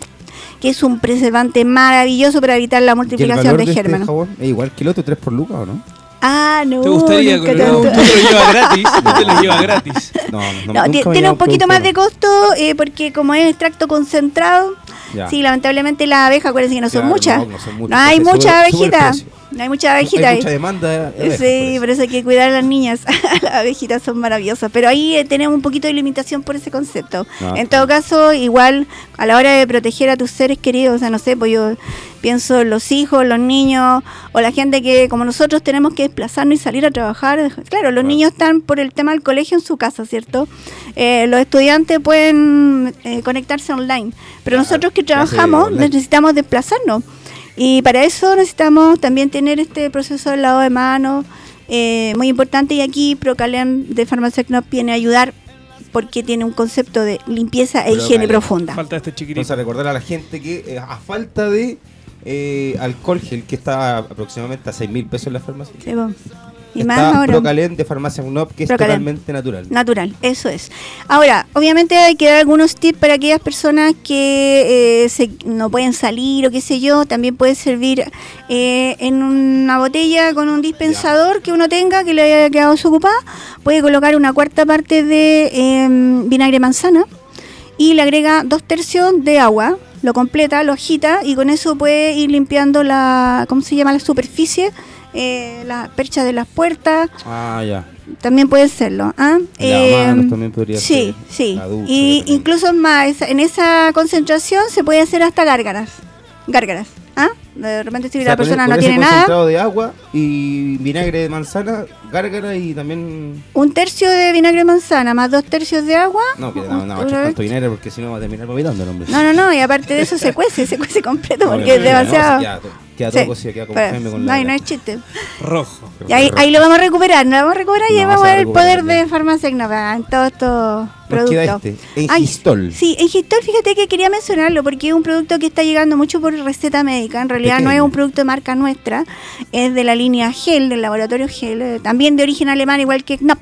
que es un preservante maravilloso para evitar la ¿Y el multiplicación de de este gérmenes. jabón es igual que el otro, 3 por lucas o no? Ah, no. ¿Te gustaría? nunca (laughs) No, tanto. tú te lo llevas gratis. Tú te lo llevas gratis. No, no, No, me tiene un poquito más de costo eh, porque como es extracto concentrado, Ya. sí, lamentablemente las abejas, acuérdense que no son Claro, muchas. no, no son muchas. No hay muchas abejitas. No hay muchas Hay abejitas. mucha demanda de abejas, por Sí, por eso hay que cuidar a las niñas. (laughs) las abejitas son maravillosas. Pero ahí eh, tenemos un poquito de limitación por ese concepto. Ah, en todo caso, igual a la hora de proteger a tus seres queridos, o sea, no sé, pues yo pienso en los hijos, los niños, o la gente que como nosotros tenemos que desplazarnos y salir a trabajar. Claro, los niños están por el tema del colegio en su casa, ¿cierto? Eh, los estudiantes pueden eh, conectarse online, pero nosotros que trabajamos necesitamos desplazarnos. Y para eso necesitamos también tener este proceso del lavado de manos, eh, muy importante. Y aquí Procalen de Farmacia Knop viene a ayudar porque tiene un concepto de limpieza e higiene profunda. Falta este chiquitito. Entonces, recordar a la gente que eh, a falta de eh, alcohol gel, que está aproximadamente a 6 mil pesos en la farmacia, Sí. Y está más ahora. Procalen de Farmacia UNOP, que es totalmente natural. Natural, eso es. Ahora, obviamente hay que dar algunos tips para aquellas personas que eh, se- no pueden salir o qué sé yo. También puede servir eh, en una botella con un dispensador que uno tenga que le haya quedado desocupada. Puede colocar una cuarta parte de em, vinagre de manzana y le agrega dos tercios de agua. Lo completa, lo agita y con eso puede ir limpiando la, ¿cómo se llama? La superficie, eh, la percha de las puertas, Ah, ya. también puede serlo. ¿ah? Eh, también podría sí, ser. sí. Ducha, y incluso más, en esa concentración se puede hacer hasta gárgaras. Gárgaras. ¿ah? De repente si O la sea, con persona ese- no con tiene nada, concentrado de agua y vinagre de manzana, gárgara y también... un tercio de vinagre de manzana más dos tercios de agua. No, que no, no, echar vez- tanto vinagre porque si no va a terminar vomitando el hombre. No, no, no, y aparte de eso se cuece, se cuece completo No, porque es no, no, demasiado. no, queda, to- queda todo Sí, cocido, queda como pero- Jaime con no, la... y no es chiste. Rojo. Y ahí, ahí lo vamos a recuperar, lo vamos a recuperar y No, ahí vamos va a ver el poder recuperar, de ya. farmacia en todos estos productos. este, Ay, Engistol. Sí, Engistol, fíjate que quería mencionarlo porque es un producto que está llegando mucho por receta médica. En realidad no es un producto de marca nuestra, es de la línea Gel, del laboratorio Gel, eh, también de origen alemán, igual que Knop.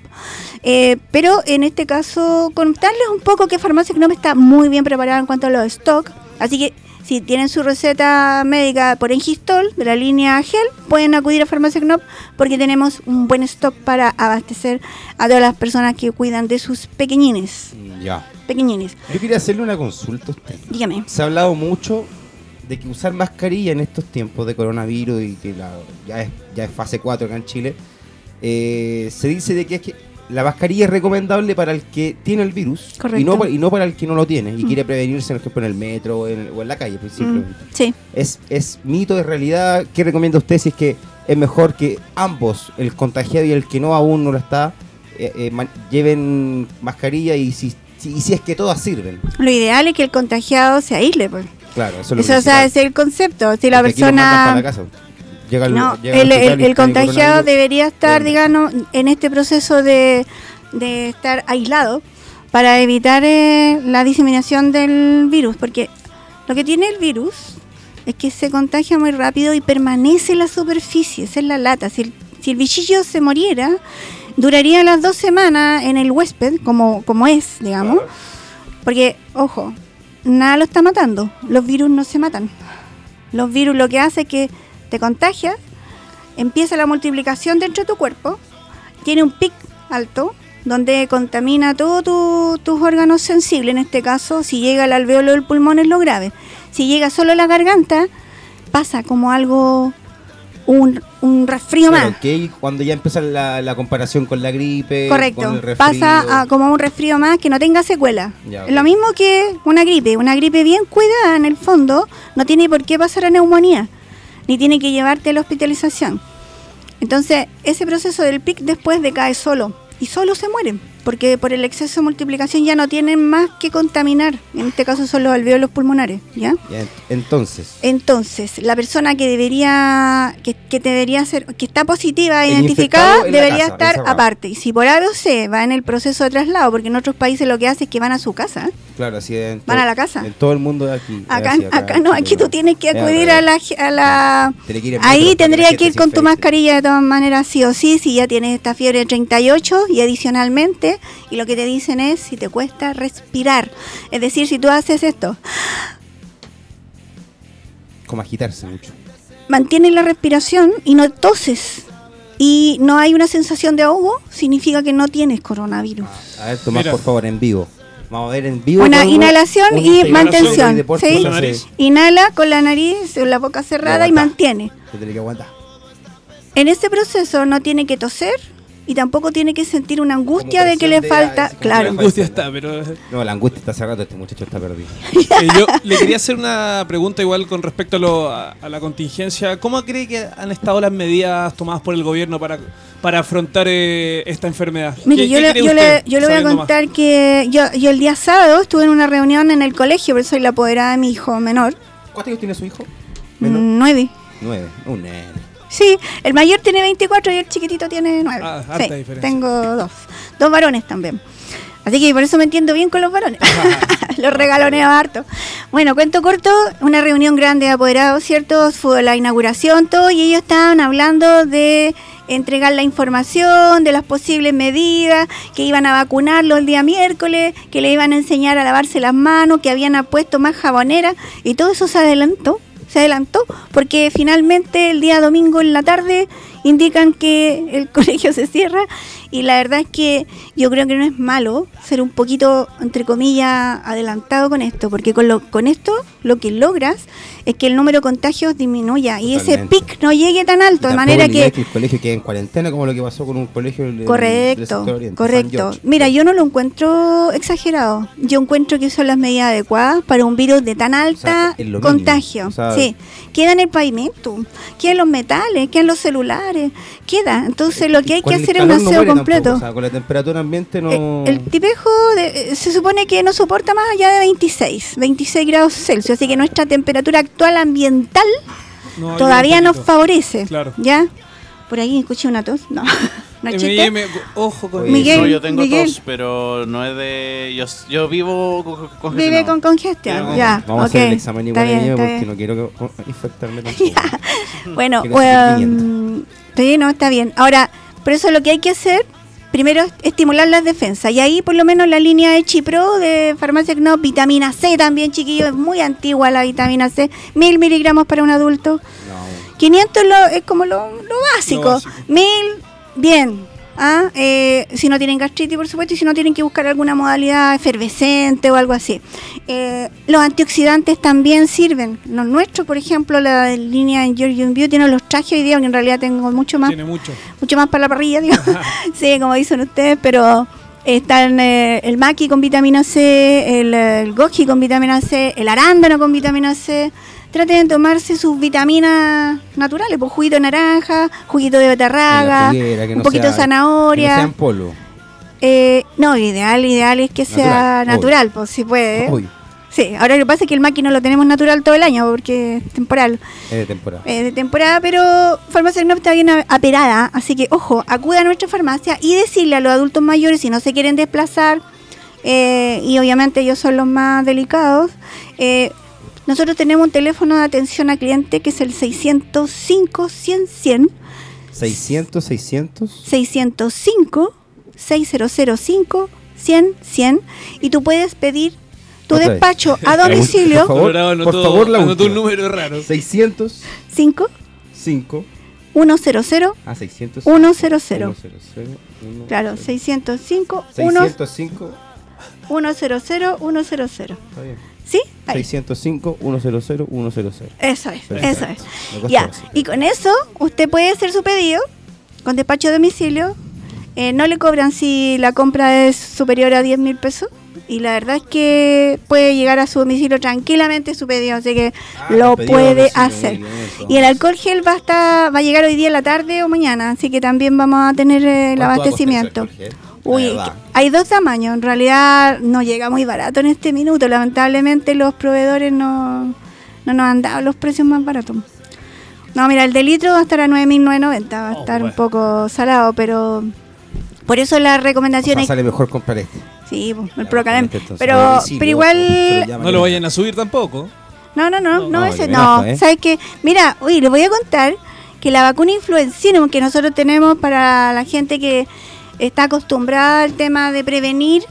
Eh, pero en este caso, contarles un poco que Farmacia Knop está muy bien preparada en cuanto a los stock. Así que si tienen su receta médica por Engistol de la línea Gel, pueden acudir a Farmacia Knop porque tenemos un buen stock para abastecer a todas las personas que cuidan de sus pequeñines. Ya. Pequeñines. Yo quería hacerle una consulta a usted. Dígame. Se ha hablado mucho de que usar mascarilla en estos tiempos de coronavirus y que la- ya, es, ya es fase 4 acá en Chile, eh, se dice de que, es que la mascarilla es recomendable para el que tiene el virus y no, pa- y no para el que no lo tiene y Mm. quiere prevenirse, por ejemplo, en el metro o en, o en la calle, simplemente. Mm, sí. ¿Es, ¿Es mito, es realidad? ¿Qué recomienda usted si es que es mejor que ambos, el contagiado y el que no aún no lo está, eh, eh, man- lleven mascarilla y si, si- y si es que todas sirven? Lo ideal es que el contagiado se aísle, pues. Claro, eso es lo Eso, o sea, es el concepto. Si la para persona... casa. Llega al- No, llega al el, contagiado debería estar, Bueno. digamos, en este proceso de, de estar aislado para evitar eh, la diseminación del virus. Porque lo que tiene el virus es que se contagia muy rápido y permanece en la superficie, esa es la lata. Si el, si el bichillo se muriera, duraría las dos semanas en el huésped, como, como es, digamos. Porque, ojo, nada lo está matando. Los virus no se matan. Los virus lo que hace es que te contagias, empieza la multiplicación dentro de tu cuerpo, tiene un pic alto donde contamina todos tu- tus órganos sensibles. En este caso, si llega al alveolo del pulmón es lo grave. Si llega solo a la garganta, pasa como algo, un, un resfrío Claro, más. que cuando ya empieza la, la comparación con la gripe, Correcto. con el resfrío. Pasa a como un resfrío más que no tenga secuela. Ya, Lo mismo que una gripe. Una gripe bien cuidada en el fondo no tiene por qué pasar a neumonía, ni tiene que llevarte a la hospitalización. Entonces, ese proceso del pic después decae solo y solo se mueren, porque por el exceso de multiplicación ya no tienen más que contaminar. En este caso son los alveolos pulmonares, ¿ya? Ya, ent- entonces, Entonces, la persona que debería, que, que debería ser, que está positiva e El identificada, debería casa, estar aparte. Y si por algo se va en el proceso de traslado, porque en otros países lo que hace es que van a su casa. claro, así en Van a la casa. En todo el mundo de aquí. es Acá, así, acá no, aquí tú tienes que Es acudir a la, a Ahí tendría que ir con tu mascarilla de todas maneras, sí o sí, si ya tienes esta fiebre de 38 y adicionalmente, y lo que te dicen es si te cuesta respirar. Es decir, si tú haces esto, Como agitarse mucho. mantienes la respiración y no toses. y no hay una sensación de ahogo, significa que no tienes coronavirus. A ver, Tomás, Mira. por favor, en vivo. Vamos a ver en vivo. Una inhalación una y mantención, ¿sí? Inhala con la nariz, con la boca cerrada y mantiene. Se tiene que aguantar. En ese proceso no tiene que toser y tampoco tiene que sentir una angustia de que le de falta, como La claro. angustia está, pero... No, la angustia está rato, este muchacho está perdido. (laughs) Eh, yo le quería hacer una pregunta igual con respecto a, lo- a- a la contingencia. ¿Cómo cree que han estado las medidas tomadas por el gobierno para, para afrontar eh, esta enfermedad? Mire, ¿Qué- yo qué le, yo, le, usted, yo le voy a más? contar que yo, yo el día sábado estuve en una reunión en el colegio, pero soy la apoderada de mi hijo menor, ¿Cuántos años tiene su hijo? mm, nueve. Nueve. Un nene. Sí, el mayor tiene 24 y el chiquitito tiene 9. Ah, harta diferencia. Tengo dos. Dos varones también. Así que por eso me entiendo bien con los varones. (laughs) (laughs) los regaloneo harto. Bueno, cuento corto, una reunión grande de apoderados, ¿cierto? Fue la inauguración, todo, y ellos estaban hablando de entregar la información, de las posibles medidas, que iban a vacunarlos el día miércoles, que le iban a enseñar a lavarse las manos, que habían puesto más jabonera, y todo eso se adelantó se adelantó porque finalmente el día domingo en la tarde indican que el (laughs) colegio se cierra y la verdad es que yo creo que no es malo ser un poquito entre comillas adelantado con esto porque con lo con esto lo que logras es que el número de contagios disminuya y ese pic no llegue tan alto de manera olvidar que el colegio quede en cuarentena como lo que pasó con un colegio del- Correcto, oriente, correcto. Mira, yo no lo encuentro exagerado. Yo encuentro que son las medidas adecuadas para un virus de tan alta contagio. O sea, sí, queda en el pavimento, queda en los metales, queda en los celulares, queda. Entonces lo que hay que Con el hacer es un no aseo completo. tampoco, o sea, con la temperatura ambiente no. Eh, El tipejo de- eh, se supone que no soporta más allá de 26, 26 grados Celsius, así que nuestra temperatura actual ambiental No, todavía nos favorece. Claro. ¿Ya? Por ahí escuché una tos. No, (laughs) no. M&M, ojo con Miguel, no, yo tengo Miguel. tos, pero no es de. Yo, yo vivo co- co- congestionado. Vive con congestión, Vamos- ya. Vamos a ok, hacer el examen igual porque bien. no quiero que- co- infectarme tampoco. (laughs) Bueno, um, sí, no, está bien. Ahora, por eso lo que hay que hacer, primero es estimular las defensas. Y ahí, por lo menos, la línea de Chipro de Farmacia no vitamina C también, chiquillos, es muy antigua la vitamina C, mil miligramos para un adulto. No, 500 lo- es como lo, lo básico. Lo básico. 1000, bien. ¿Ah? Eh, si no tienen gastritis, por supuesto, y si no tienen que buscar alguna modalidad efervescente o algo así. Eh, los antioxidantes también sirven. Los nuestros, por ejemplo, la línea en Georgian Beauty, no los traje hoy día, que en realidad tengo mucho más Tiene mucho. mucho más para la parrilla, digo. (laughs) (laughs) sí, como dicen ustedes, pero están eh, el maqui con vitamina C, el, el goji con vitamina C, el arándano con vitamina C. Traten de tomarse sus vitaminas naturales, pues juguito de naranja, juguito de betarraga, un poquito sea- de zanahoria. Que no sea en polvo. Eh, no, ideal, ideal es que sea Natural, natural, pues si puede. Uy, Sí, ahora lo que pasa es que el maqui no lo tenemos natural todo el año porque es temporal es de temporada. eh, de temporada, pero Farmacia no está bien aperada, así que ojo, acuda a nuestra farmacia y decirle a los adultos mayores si no se quieren desplazar, eh, y obviamente ellos son los más delicados, eh, nosotros tenemos un teléfono de atención a cliente que es el 605 100 100 600, 600. 605 6005 100 100 y tú puedes pedir tu Otra vez. despacho a (laughs) Por domicilio favor, Colorado anotó- por favor, la anotó un número raro. 600, 5 5. 100 Ah, 600. 100. 100, Claro, 605 605. 100 100. Está bien. ¿Sí? Ahí. 605, 100, 100. Eso es, Perfecto. eso es. Ya, así. y con eso usted puede hacer su pedido con despacho a domicilio. Eh, no le cobran si la compra es superior a 10 mil pesos. Y la verdad es que puede llegar a su domicilio tranquilamente su pedido, así que Ah, lo puede hacer. Y el alcohol gel va a, estar, va a llegar hoy día en la tarde o mañana, así que también vamos a tener eh, el ¿Cuánto va Uy, hay dos tamaños. En realidad no llega muy barato en este minuto. Lamentablemente los proveedores no, no nos han dado los precios más baratos. No, mira, el de litro va a estar a 9.990. Va a Oh, estar un poco salado, pero por eso la O recomendación sea, es... sale mejor comprar este. Sí, pues, el Ya, Procalem. Pero, pero igual... No lo vayan a subir tampoco. No, no, no, no, No, ese que no. ¿eh? ¿Sabes qué? Mira, uy, les voy a contar que la vacuna Influencinum que nosotros tenemos para la gente que está acostumbrada al tema de prevenir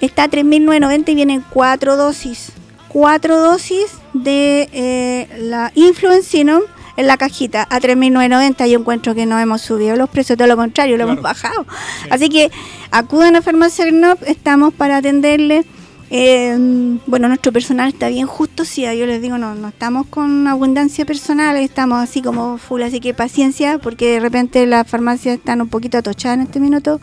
está a 3.990 y vienen cuatro dosis. Cuatro dosis de eh, la Influencinum en la cajita a 3.990 yo encuentro que no hemos subido los precios, todo lo contrario, lo hemos bajado. Así que acudan a Farmacia Gnop, estamos para atenderles. Eh, bueno, nuestro personal está bien justo, sí, yo les digo, no, no estamos con abundancia personal, estamos así como full, así que paciencia, porque de repente las farmacias están un poquito atochadas en este minuto.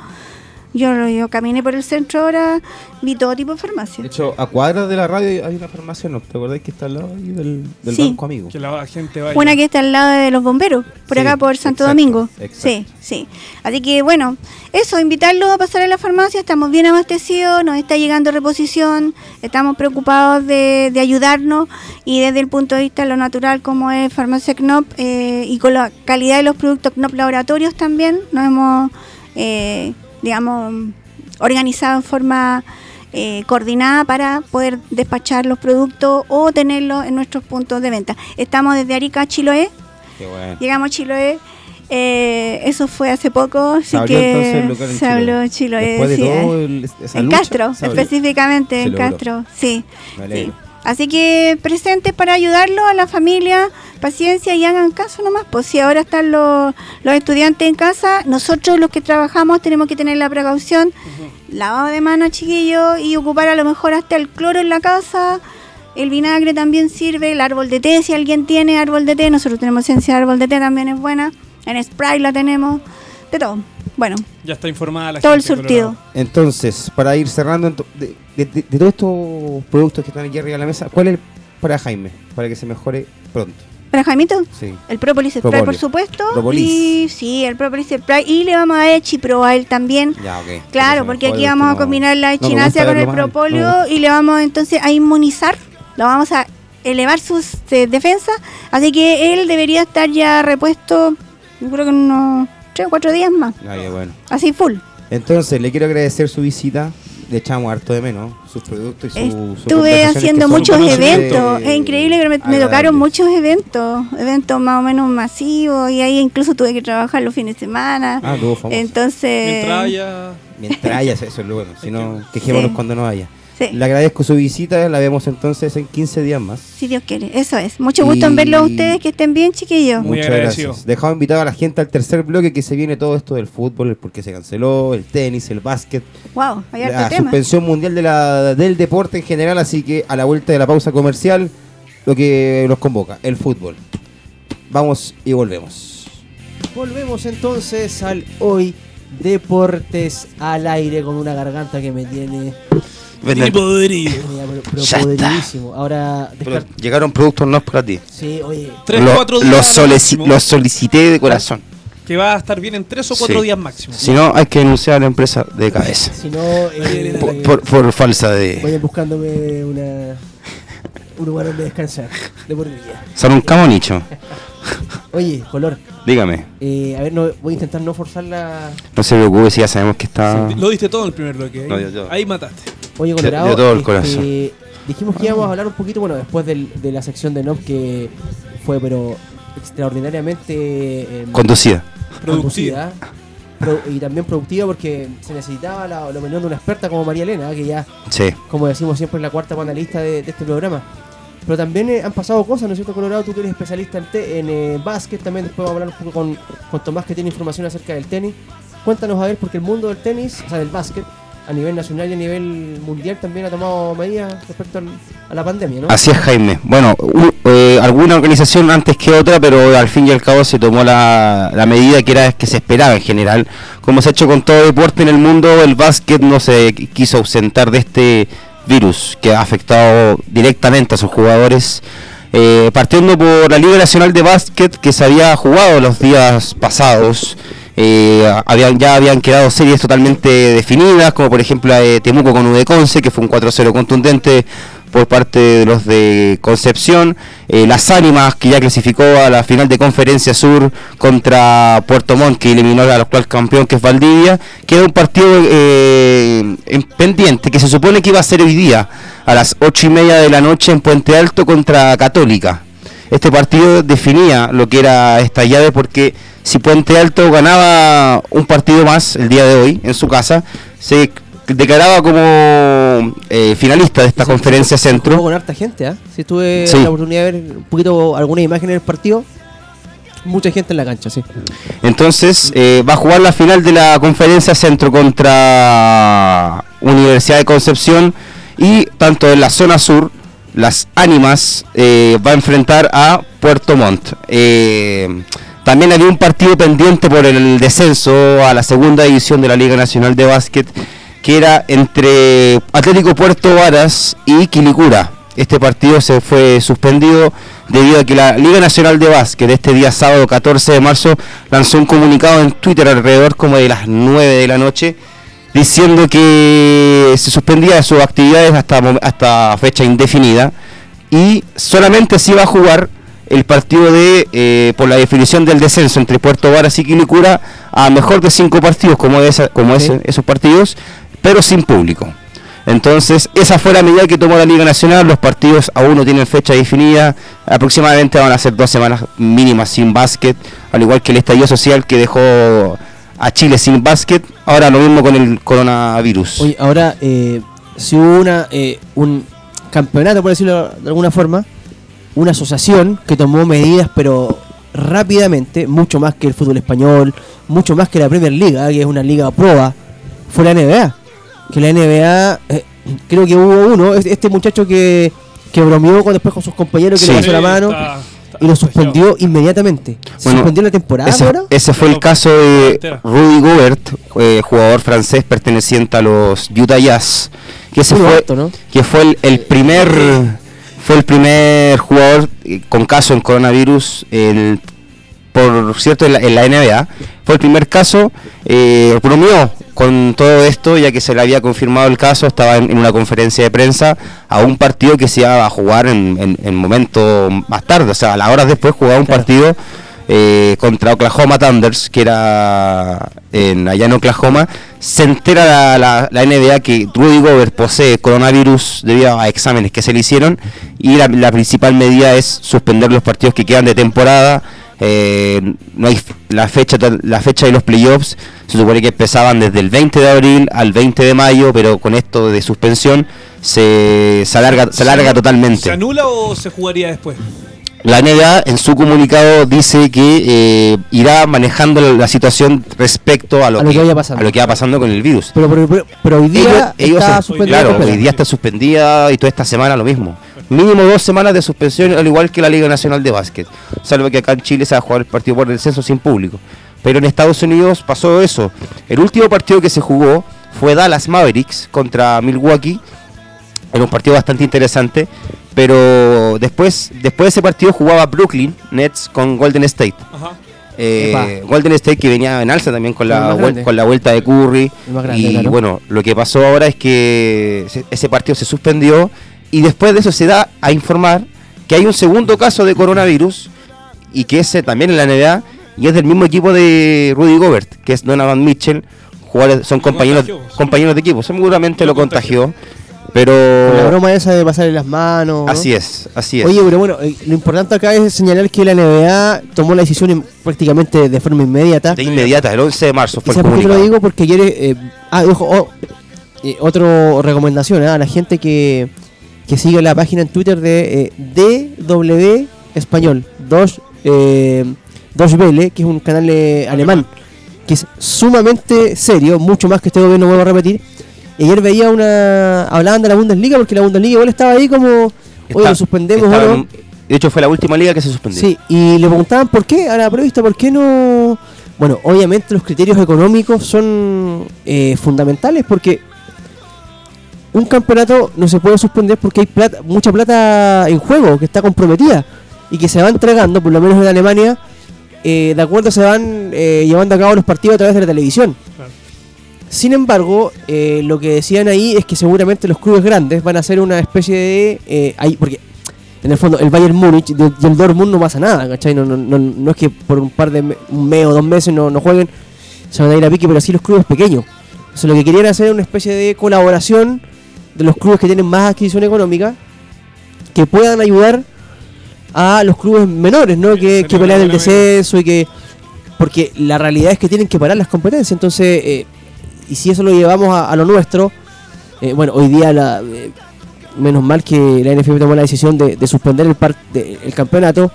Yo, yo caminé por el centro ahora, vi todo tipo de farmacia. De hecho, a cuadras de la radio hay una farmacia, ¿no? ¿Te acordás que está al lado ahí del, del Sí. banco amigo? Que la gente vaya. Una que está al lado de los bomberos, por Sí, acá por Santo exacto, Domingo. exacto. Sí, sí. Así que bueno, eso, invitarlos a pasar a la farmacia, estamos bien abastecidos, nos está llegando reposición, estamos preocupados de, de ayudarnos y desde el punto de vista de lo natural como es Farmacia Knop eh, y con la calidad de los productos Knop Laboratorios también, nos hemos, eh, digamos, organizado en forma eh, coordinada para poder despachar los productos o tenerlos en nuestros puntos de venta. Estamos desde Arica a Chiloé, Qué bueno. llegamos a Chiloé, eh, eso fue hace poco, así Se que se Chiloé. habló Chiloé. Después de sí, todo el- esa en lucha, Castro, específicamente en logró. Castro, sí. Me sí. Así que presentes para ayudarlo a la familia, paciencia y hagan caso nomás. Pues si ahora están los, los estudiantes en casa, nosotros los que trabajamos tenemos que tener la precaución, lavado de manos chiquillos y ocupar a lo mejor hasta el cloro en la casa. El vinagre también sirve, el árbol de té, si alguien tiene árbol de té, nosotros tenemos esencia de árbol de té, también es buena. En spray la tenemos, de todo. Bueno, Ya está informada la todo el gente. surtido. Colorado. Entonces, para ir cerrando, de, de- de- de todos estos productos que están aquí arriba de la mesa, ¿cuál es el para Jaime? Para que se mejore pronto. ¿Para Jaimito? Sí. El Propolis Spray, Propolis. por supuesto. Propolis. Y sí, el Propolis Spray. Y le vamos a dar Chipro a él también. Ya, ok. Claro, porque aquí vamos a no- combinar la no gusta con el propóleo no y le vamos entonces a inmunizar. Lo vamos a elevar sus eh, defensas. Así que él debería estar ya repuesto, yo creo que en 3 o 4 días más. Ah, bueno. Así full. Entonces, le quiero agradecer su visita. Le echamos harto de menos sus productos y su, sus Estuve haciendo que muchos eventos, es increíble, pero me, me tocaron muchos eventos, eventos más o menos masivos, y ahí incluso tuve que trabajar los fines de semana. Ah, tuvo famoso. Entonces, Mientras haya. Mientras haya, eso es lo bueno. Si no, (laughs) quejémonos Sí. cuando no haya. Sí, Le agradezco su visita. La vemos entonces en 15 días más. si Dios quiere, eso es. Mucho gusto en verlos a ustedes, que estén bien, chiquillos. Muy Muchas agradecido. gracias. Dejamos invitado a la gente al tercer bloque que se viene todo esto del fútbol, el por qué se canceló, el tenis, el básquet, Wow, hay harto la tema. suspensión mundial de la, del deporte en general, así que a la vuelta de la pausa comercial, lo que nos convoca, el fútbol. Vamos y volvemos. Volvemos entonces al hoy Deportes al aire con una garganta que me tiene Venden- pro- pero Ya está. podridísimo. Ahora Pero descar- llegaron productos no para ti. Sí, oye, Tres, Lo- cuatro días. los, solici- máximo, los solicité de corazón. Que va a estar bien en tres o cuatro Sí. días máximo. Si no, hay que denunciar a la empresa de cabeza. si no eh, Por, por- por falsa de. vayan buscándome una un lugar donde descansar de por vida. Son un camonicho. Oye, color, Dígame. eh, a ver, no, voy a intentar no forzar la. No se preocupe si ya sabemos que está. Lo diste todo en el primer bloque. Ahí, No, yo- yo. ahí mataste. Oye, Colorado, dio todo el este, corazón. dijimos que íbamos a hablar un poquito, bueno, después del- de la sección de NOP que fue, pero extraordinariamente eh, Conducida. Productiva. pro- y también productiva porque se necesitaba la, la opinión de una experta como María Elena, que ya, Sí. como decimos siempre, es la cuarta panelista de, de este programa. Pero también eh, han pasado cosas, ¿no es cierto, Colorado? Tú que eres especialista en, te- en eh, básquet, también después vamos a hablar un poco con, con Tomás, que tiene información acerca del tenis. Cuéntanos, a ver, porque el mundo del tenis, o sea, del básquet, a nivel nacional y a nivel mundial también ha tomado medidas respecto a la pandemia, ¿no? Así es, Jaime. Bueno, u- eh, alguna organización antes que otra, pero al fin y al cabo se tomó la, medida que era que se esperaba en general. Como se ha hecho con todo deporte en el mundo, el básquet no se qui- quiso ausentar de este virus que ha afectado directamente a sus jugadores. Eh, partiendo por la Liga Nacional de Básquet que se había jugado los días pasados. Eh, habían, ya habían quedado series totalmente definidas, como por ejemplo la Temuco con Udeconce, que fue un 4-0 contundente por parte de los de Concepción. Eh, las Ánimas, que ya clasificó a la final de Conferencia Sur contra Puerto Montt, que eliminó al actual campeón, que es Valdivia. Queda un partido eh, en pendiente, que se supone que iba a ser hoy día, a las 8 y media de la noche en Puente Alto contra Católica. Este partido definía lo que era esta llave porque si Puente Alto ganaba un partido más el día de hoy en su casa, se declaraba como eh, finalista de esta conferencia se jugó centro. con harta gente, ¿ah? Sí, tuve Sí. la oportunidad de ver un poquito algunas imágenes del partido. Mucha gente en la cancha, sí. Entonces eh, va a jugar la final de la conferencia centro contra Universidad de Concepción y tanto en la zona sur, las ánimas eh, va a enfrentar a Puerto Montt. Eh, también había un partido pendiente por el descenso a la segunda división de la Liga Nacional de Básquet que era entre Atlético Puerto Varas y Quilicura. Este partido se fue suspendido debido a que la Liga Nacional de Básquet este día sábado 14 de marzo lanzó un comunicado en Twitter alrededor como de las 9 de la noche diciendo que se suspendía sus actividades hasta, hasta fecha indefinida y solamente se iba a jugar el partido de eh, por la definición del descenso entre Puerto Varas y Quilicura a mejor de cinco partidos como, esa, como Sí. ese- esos partidos, pero sin público. Entonces, esa fue la medida que tomó la Liga Nacional. Los partidos aún no tienen fecha definida. Aproximadamente van a ser dos semanas mínimas sin básquet, al igual que el estallido social que dejó a Chile sin básquet. Ahora lo mismo con el coronavirus. Oye, ahora, eh, si hubo una, eh, un campeonato, por decirlo de alguna forma, una asociación que tomó medidas, pero rápidamente, mucho más que el fútbol español, mucho más que la Premier League, ¿ah? que es una liga a prueba, fue la NBA. Que la NBA, eh, creo que hubo uno, es- este muchacho que, que bromeó con, después con sus compañeros, que Sí. le pasó la mano está y lo suspendió inmediatamente. ¿Se Bueno, suspendió la temporada ese, ahora? ese fue el caso de. Rudy Gobert, eh, jugador francés perteneciente a los Utah Jazz, que ese fue, alto, ¿no? que fue el, el primer fue el primer jugador eh, con caso en coronavirus el- por cierto en la, en la NBA fue el primer caso eh, bromeó con todo esto ya que se le había confirmado el caso estaba en, en una conferencia de prensa a un partido que se iba a jugar en, en, en momento más tarde o sea a las horas después jugaba un Claro. partido eh, contra Oklahoma Thunders, que era en, allá en Oklahoma, se entera la, la- la NBA que Rudy Gobert posee coronavirus debido a exámenes que se le hicieron y la, la principal medida es suspender los partidos que quedan de temporada. Eh, no hay la fecha la fecha de los playoffs se supone que empezaban desde el 20 de abril al 20 de mayo pero con esto de suspensión se, se alarga se alarga totalmente ¿Se anula o se jugaría después? la NBA en su comunicado dice que eh, irá manejando la, la situación respecto a lo, A lo que vaya pasando. a lo que va pasando con el virus. Pero, pero, pero- pero hoy día Ellos- ellos está suspendida claro, hoy día está suspendida y toda esta semana lo mismo. Mínimo dos semanas de suspensión, al igual que la Liga Nacional de Básquet. Salvo que acá en Chile se va a jugar el partido por descenso sin público. Pero en Estados Unidos pasó eso. El último partido que se jugó fue Dallas Mavericks contra Milwaukee. Era un partido bastante interesante. Pero después, después de ese partido jugaba Brooklyn Nets con Golden State. Ajá. Eh. Golden State que venía en alza también con la, con la vuelta de Curry. Grande, y claro. bueno, lo que pasó ahora es que se- ese partido se suspendió y después de eso se da a informar que hay un segundo caso de coronavirus y que ese también en la NBA y es del mismo equipo de Rudy Gobert, que es Donovan Mitchell. Jugadores, son compañeros, contagió. compañeros de equipo, seguramente Lo lo contagió, pero la broma esa de pasarle las manos. ¿no? así es, así es. Oye, pero bueno, eh, lo importante acá es señalar que la NBA tomó la decisión in- prácticamente de forma inmediata. de inmediata, el 11 de marzo ¿Y fue el por qué lo digo? Porque ayer. eh, ah, ojo, oh, eh, otra recomendación ¿eh? a la gente que, que sigue la página en Twitter de eh, DW Español, dos, eh, dos Welle, que es un canal eh, alemán, que es sumamente serio, mucho más que este gobierno, vuelvo a repetir. Y ayer veía una. Hablaban de la Bundesliga, porque la Bundesliga igual estaba ahí como. Oye, lo suspendemos estaba o no. en- De hecho, fue la última liga que se suspendió. Sí, y le preguntaban por qué a la periodista, por qué no... Bueno, obviamente los criterios económicos son eh, fundamentales porque un campeonato no se puede suspender porque hay plata, mucha plata en juego que está comprometida y que se va entregando, por lo menos en Alemania, eh, de acuerdo se van eh, llevando a cabo los partidos a través de la televisión. Claro. Sin embargo, eh, lo que decían ahí es que seguramente los clubes grandes van a hacer una especie de... eh, ahí, porque en el fondo el Bayern Múnich y el- Dortmund no pasa nada, ¿cachai? No, no, no, no es que por un par de me- un mes o dos meses no, no jueguen, se van a ir a pique, pero sí los clubes pequeños. O sea, lo que querían hacer era una especie de colaboración de los clubes que tienen más adquisición económica que puedan ayudar a los clubes menores, ¿no? Que, pelean el descenso y que... Porque la realidad es que tienen que parar las competencias, entonces... eh, y si eso lo llevamos a, a lo nuestro, eh, bueno, hoy día la, eh, menos mal que la NFP tomó la decisión de, de suspender el, par- de- el campeonato.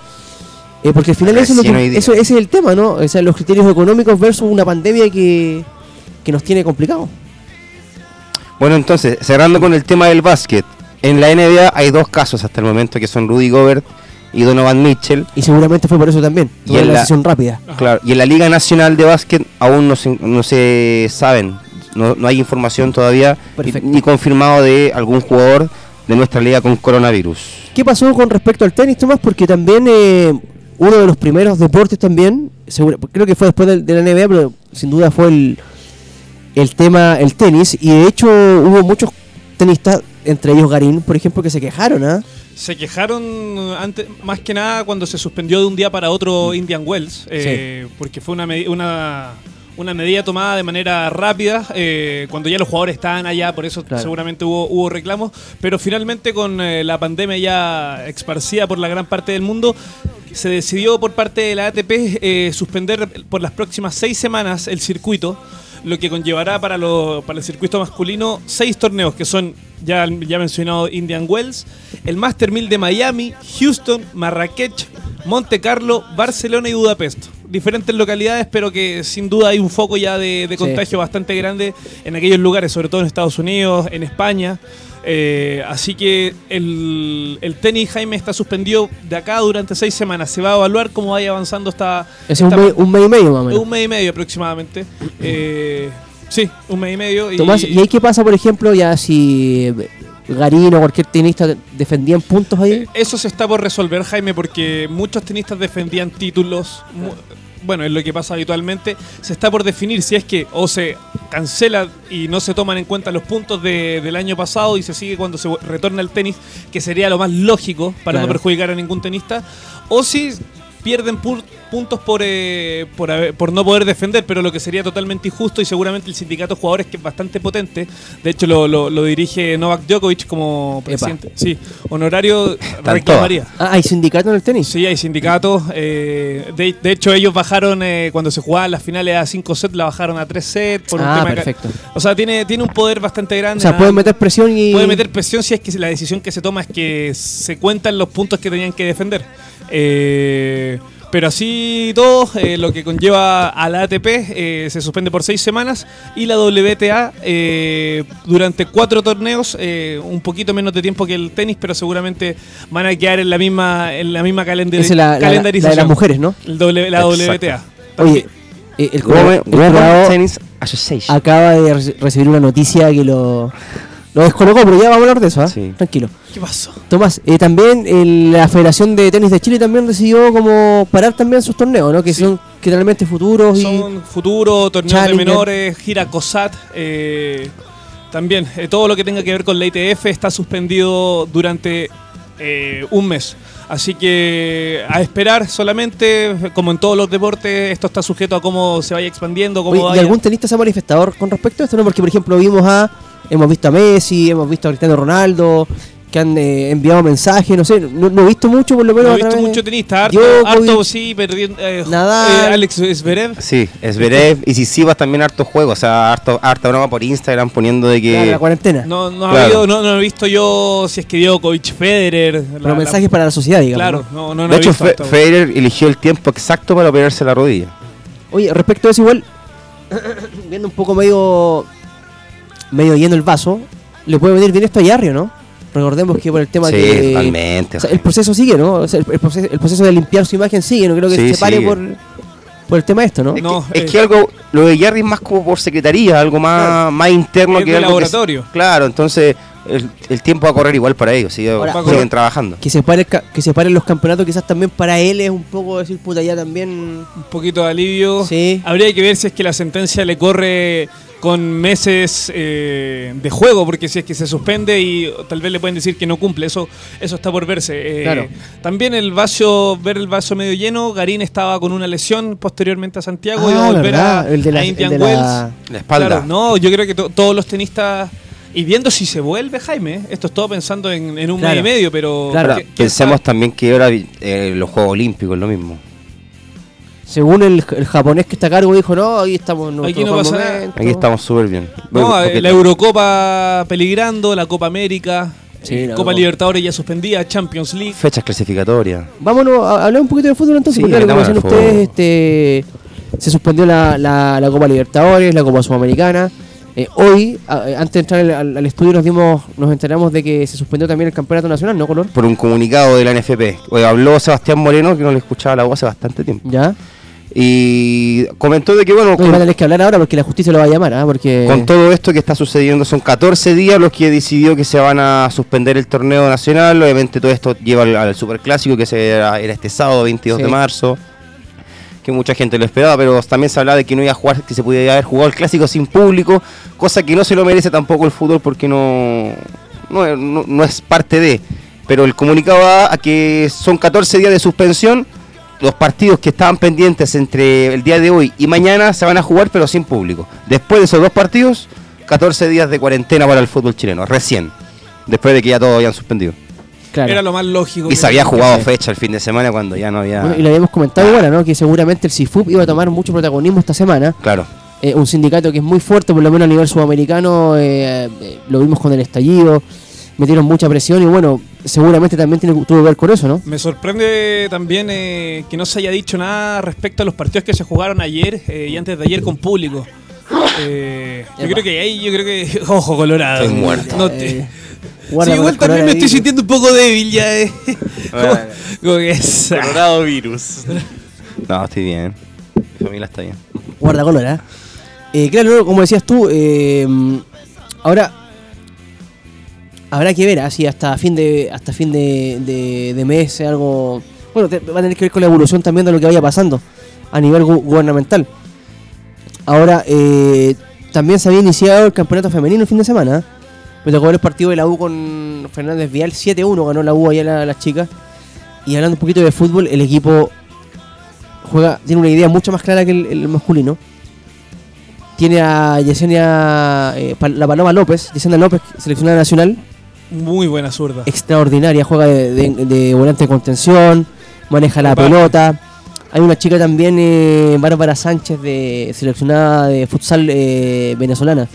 Eh, porque al final eso es, lo que- eso- ese es el tema, ¿no? O sea, los criterios económicos versus una pandemia que, que nos tiene complicado. Bueno, entonces, cerrando con el tema del básquet. En la NBA hay dos casos hasta el momento que son Rudy Gobert y Donovan Mitchell. Y seguramente fue por eso también. Y en una la- decisión rápida. Claro, y en la Liga Nacional de Básquet aún no se, no se saben, no, no hay información todavía Perfecto. ni, confirmado de algún jugador de nuestra liga con coronavirus. ¿Qué pasó con respecto al tenis, Tomás? Porque también eh, uno de los primeros deportes también, seguro- creo que fue después del- de, la NBA, pero sin duda fue el, el tema, el tenis. Y de hecho hubo muchos tenistas, entre ellos Garín, por ejemplo, que se quejaron, ¿ah? Se quejaron antes, más que nada cuando se suspendió de un día para otro Indian Wells, eh, porque fue una, una, una medida tomada de manera rápida, eh, cuando ya los jugadores estaban allá, por eso Claro. seguramente hubo, hubo reclamos, pero finalmente con eh, la pandemia ya esparcida por la gran parte del mundo, se decidió por parte de la ATP eh, suspender por las próximas seis semanas el circuito, lo que conllevará para, lo- para el circuito masculino seis torneos que son ya, ya mencionado Indian Wells, el Master 1000 de Miami, Houston, Marrakech, Monte Carlo, Barcelona y Budapest. Diferentes localidades, pero que sin duda hay un foco ya de, de Sí. contagio bastante grande en aquellos lugares, sobre todo en Estados Unidos, en España. Eh, así que el, el tenis, Jaime, está suspendido de acá durante seis semanas. Se va a evaluar cómo vaya avanzando esta... Es un, esta- mes, un mes y medio más o menos. un mes y medio aproximadamente. Eh, sí, un mes y medio. y- Tomás, ¿y ahí qué pasa, por ejemplo, ya si Garín o cualquier tenista defendían puntos ahí? Eh, Eso se está por resolver, Jaime, porque muchos tenistas defendían títulos. Bueno, es lo que pasa habitualmente. Se está por definir si es que o se cancela y no se toman en cuenta los puntos de- del año pasado y se sigue cuando se retorna al tenis, que sería lo más lógico para Claro. no perjudicar a ningún tenista, o si pierden pu- puntos por, eh, por, haber- por no poder defender, pero lo que sería totalmente injusto y seguramente el sindicato de jugadores que es bastante potente, de hecho lo, lo- lo dirige Novak Djokovic como presidente, sí, honorario reclamaría. Ah, ¿hay sindicato en el tenis? Sí, hay sindicatos. eh, de, de hecho, ellos bajaron eh, cuando se jugaban las finales a 5 sets, la bajaron a 3 sets. Por un Ah, tema perfecto. O sea, tiene, tiene un poder bastante grande. O sea, pueden meter presión y... puede meter presión si es que la decisión que se toma es que se cuentan los puntos que tenían que defender. Eh, pero así todo, eh, lo que conlleva a la ATP eh, se suspende por seis semanas y la WTA eh, durante cuatro torneos, eh, un poquito menos de tiempo que el tenis, pero seguramente van a quedar en la misma en la misma calendar- Esa es la, la- la- la calendarización. de las mujeres, ¿no? El doble- la Exacto. WTA. Oye, eh, el, el Colorado Tennis Association. acaba de re- recibir una noticia que lo, lo descolocó, pero ya vamos a hablar de eso, ¿ah? Sí. Tranquilo. ¿Qué pasó? Tomás, eh, también el- la Federación de Tenis de Chile también decidió como parar también sus torneos, ¿no? Que Sí. son generalmente futuros y... Son futuro, torneos Challenger. de menores, gira COSAT. eh, también eh, todo lo que tenga que ver con la ITF está suspendido durante eh, un mes. Así que a esperar solamente, como en todos los deportes, esto está sujeto a cómo se vaya expandiendo, cómo Oye, ¿Y algún tenista se ha manifestado con respecto a esto? ¿no? Porque, por ejemplo, vimos a... Hemos visto a Messi, hemos visto a Cristiano Ronaldo, que han eh, enviado mensajes, no sé, no, no he visto mucho, por lo menos. No he visto mucho tenista, harto, Djokovic, harto sí, perdiendo. eh, eh, Alex Zverev. Sí, Zverev y Sisibas también harto juego, o sea, harto, harta broma por Instagram poniendo de que... claro, la cuarentena. No, no, ha habido- no, no he visto yo si es que Djokovic, Federer. pero la- mensajes para la sociedad, digamos. Claro, ¿no? no, no, no de he hecho, visto Fe- hasta- Federer eligió el tiempo exacto para operarse la rodilla. Oye, respecto a eso, igual, (coughs) viendo un poco medio medio lleno el vaso, le puede venir bien esto a Yarrio, ¿no? Recordemos que por el tema sí, que. totalmente. o sea, el proceso sigue, ¿no? O sea, el, el proceso, el proceso de limpiar su imagen sigue, no creo que Sí, se pare sigue. por, por el tema de esto, ¿no? Es, No, que, eh. es que algo, lo de Jerry es más como por secretaría, algo más, más interno Es que de algo que- laboratorio. claro, entonces el, el tiempo va a correr igual para ellos, Ahora, siguen trabajando. Que se, pare, que se paren los campeonatos, quizás también para él es un poco decir, puta, ya también. un poquito de alivio. Sí. Habría que ver si es que la sentencia le corre con meses eh, de juego, porque si es que se suspende y tal vez le pueden decir que no cumple, eso, eso está por verse. Eh, Claro. También el vaso, ver el vaso medio lleno, Garín estaba con una lesión posteriormente a Santiago y Ah, volver a, verdad, el de la, a el Indian de Wells. la- La espalda. Claro, no, yo creo que to- todos los tenistas. Y viendo si se vuelve Jaime, esto es todo pensando en, en un Claro. mes y medio, pero. Claro. Ahora, ¿qué- qué pensemos también que ahora eh, los Juegos Olímpicos es lo mismo. Según el, el japonés que está a cargo, dijo, no, ahí estamos en Aquí no pasa nada. momento". Aquí estamos súper bien. No, Bueno, eh, porque- la Eurocopa peligrando, la Copa América. Sí, Eh, no, Copa no. Libertadores ya suspendida, Champions League. Fechas clasificatorias. Vámonos a hablar un poquito de fútbol entonces, Sí, porque claro, como decían de ustedes, este, se suspendió la, la, la Copa Libertadores, la Copa Sudamericana. Eh, hoy, a- antes de entrar al, al estudio, nos dimos, nos enteramos de que se suspendió también el campeonato nacional, ¿no, Color? Por un comunicado de la NFP. Hoy habló Sebastián Moreno, que no le escuchaba la voz hace bastante tiempo. Ya. Y comentó de que, bueno, No, con, va a tener que hablar ahora porque la justicia lo va a llamar, ¿ah? Porque... con todo esto que está sucediendo, son 14 días los que decidió que se van a suspender el torneo nacional. Obviamente todo esto lleva al, al superclásico, que se era, era este sábado, 22 Sí. de marzo. Que mucha gente lo esperaba, pero también se hablaba de que no iba a jugar, que se pudiera haber jugado el clásico sin público, cosa que no se lo merece tampoco el fútbol porque no, no, no- no es parte de. Pero el comunicado va a que son 14 días de suspensión. Los partidos que estaban pendientes entre el día de hoy y mañana se van a jugar, pero sin público. Después de esos dos partidos, 14 días de cuarentena para el fútbol chileno, recién. Después de que ya todos habían suspendido. Claro. Era lo más lógico. Y se había jugado fecha el fin de semana cuando ya no había. Bueno, y lo habíamos comentado igual, ¿no? Que seguramente el CIFUP iba a tomar mucho protagonismo esta semana. Claro. Eh, un sindicato que es muy fuerte, por lo menos a nivel sudamericano, eh, eh, lo vimos con el estallido, metieron mucha presión y bueno, seguramente también tiene, tuvo que ver con eso, ¿no? Me sorprende también eh, que no se haya dicho nada respecto a los partidos que se jugaron ayer eh, y antes de ayer con público. Eh, yo creo que ahí, yo creo que. (laughs) Ojo, Colorado. Estoy muerto. No te- Eh, guarda Sí, igual también me estoy sintiendo un poco débil ya, eh. (laughs) Como, como que es- Colorado virus. (laughs) No, estoy bien. Mi familia está bien. Guarda color, ¿eh? Eh, claro, como decías tú, eh, ahora habrá que ver, así hasta fin de hasta fin de, mes, algo... Bueno, va a tener que ver con la evolución también de lo que vaya pasando a nivel gu- gubernamental. Ahora, eh, también se había iniciado el campeonato femenino el fin de semana. ¿eh? Me tocó ver el partido de la U con Fernández Vial, 7-1 ganó la U allá la- las chicas. Y hablando un poquito de fútbol, el equipo juega, tiene una idea mucho más clara que el, masculino. Tiene a Yesenia, eh, la Paloma López, Yesenia López, seleccionada nacional, Muy buena zurda. extraordinaria, juega de, de- de volante de contención, maneja la pelota. Hay una chica también, eh, Bárbara Sánchez, de seleccionada de futsal eh, venezolana.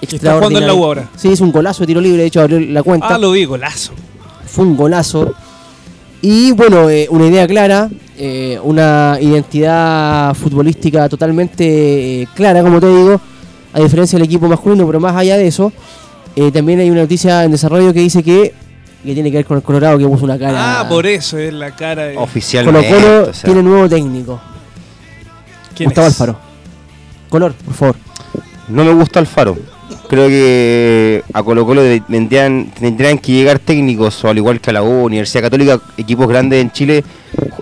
Está jugando en la U ahora. Sí, es un golazo de tiro libre, de hecho abrió la cuenta. Ah, lo vi, golazo. Fue un golazo. Y bueno, eh, una idea clara, eh, una identidad futbolística totalmente eh, clara, como te digo, a diferencia del equipo masculino, pero más allá de eso, eh, también hay una noticia en desarrollo que dice que, que tiene que ver con el Colorado, que puso una cara. Ah, por eso es la cara de. Colo Oficialmente. Colo o sea, tiene nuevo técnico, ¿Quién Gustavo es? Alfaro. Color, por favor. No me gusta Alfaro. Creo que a Colo Colo tendrían, tendrían que llegar técnicos, o al igual que a la U, Universidad Católica, equipos grandes en Chile,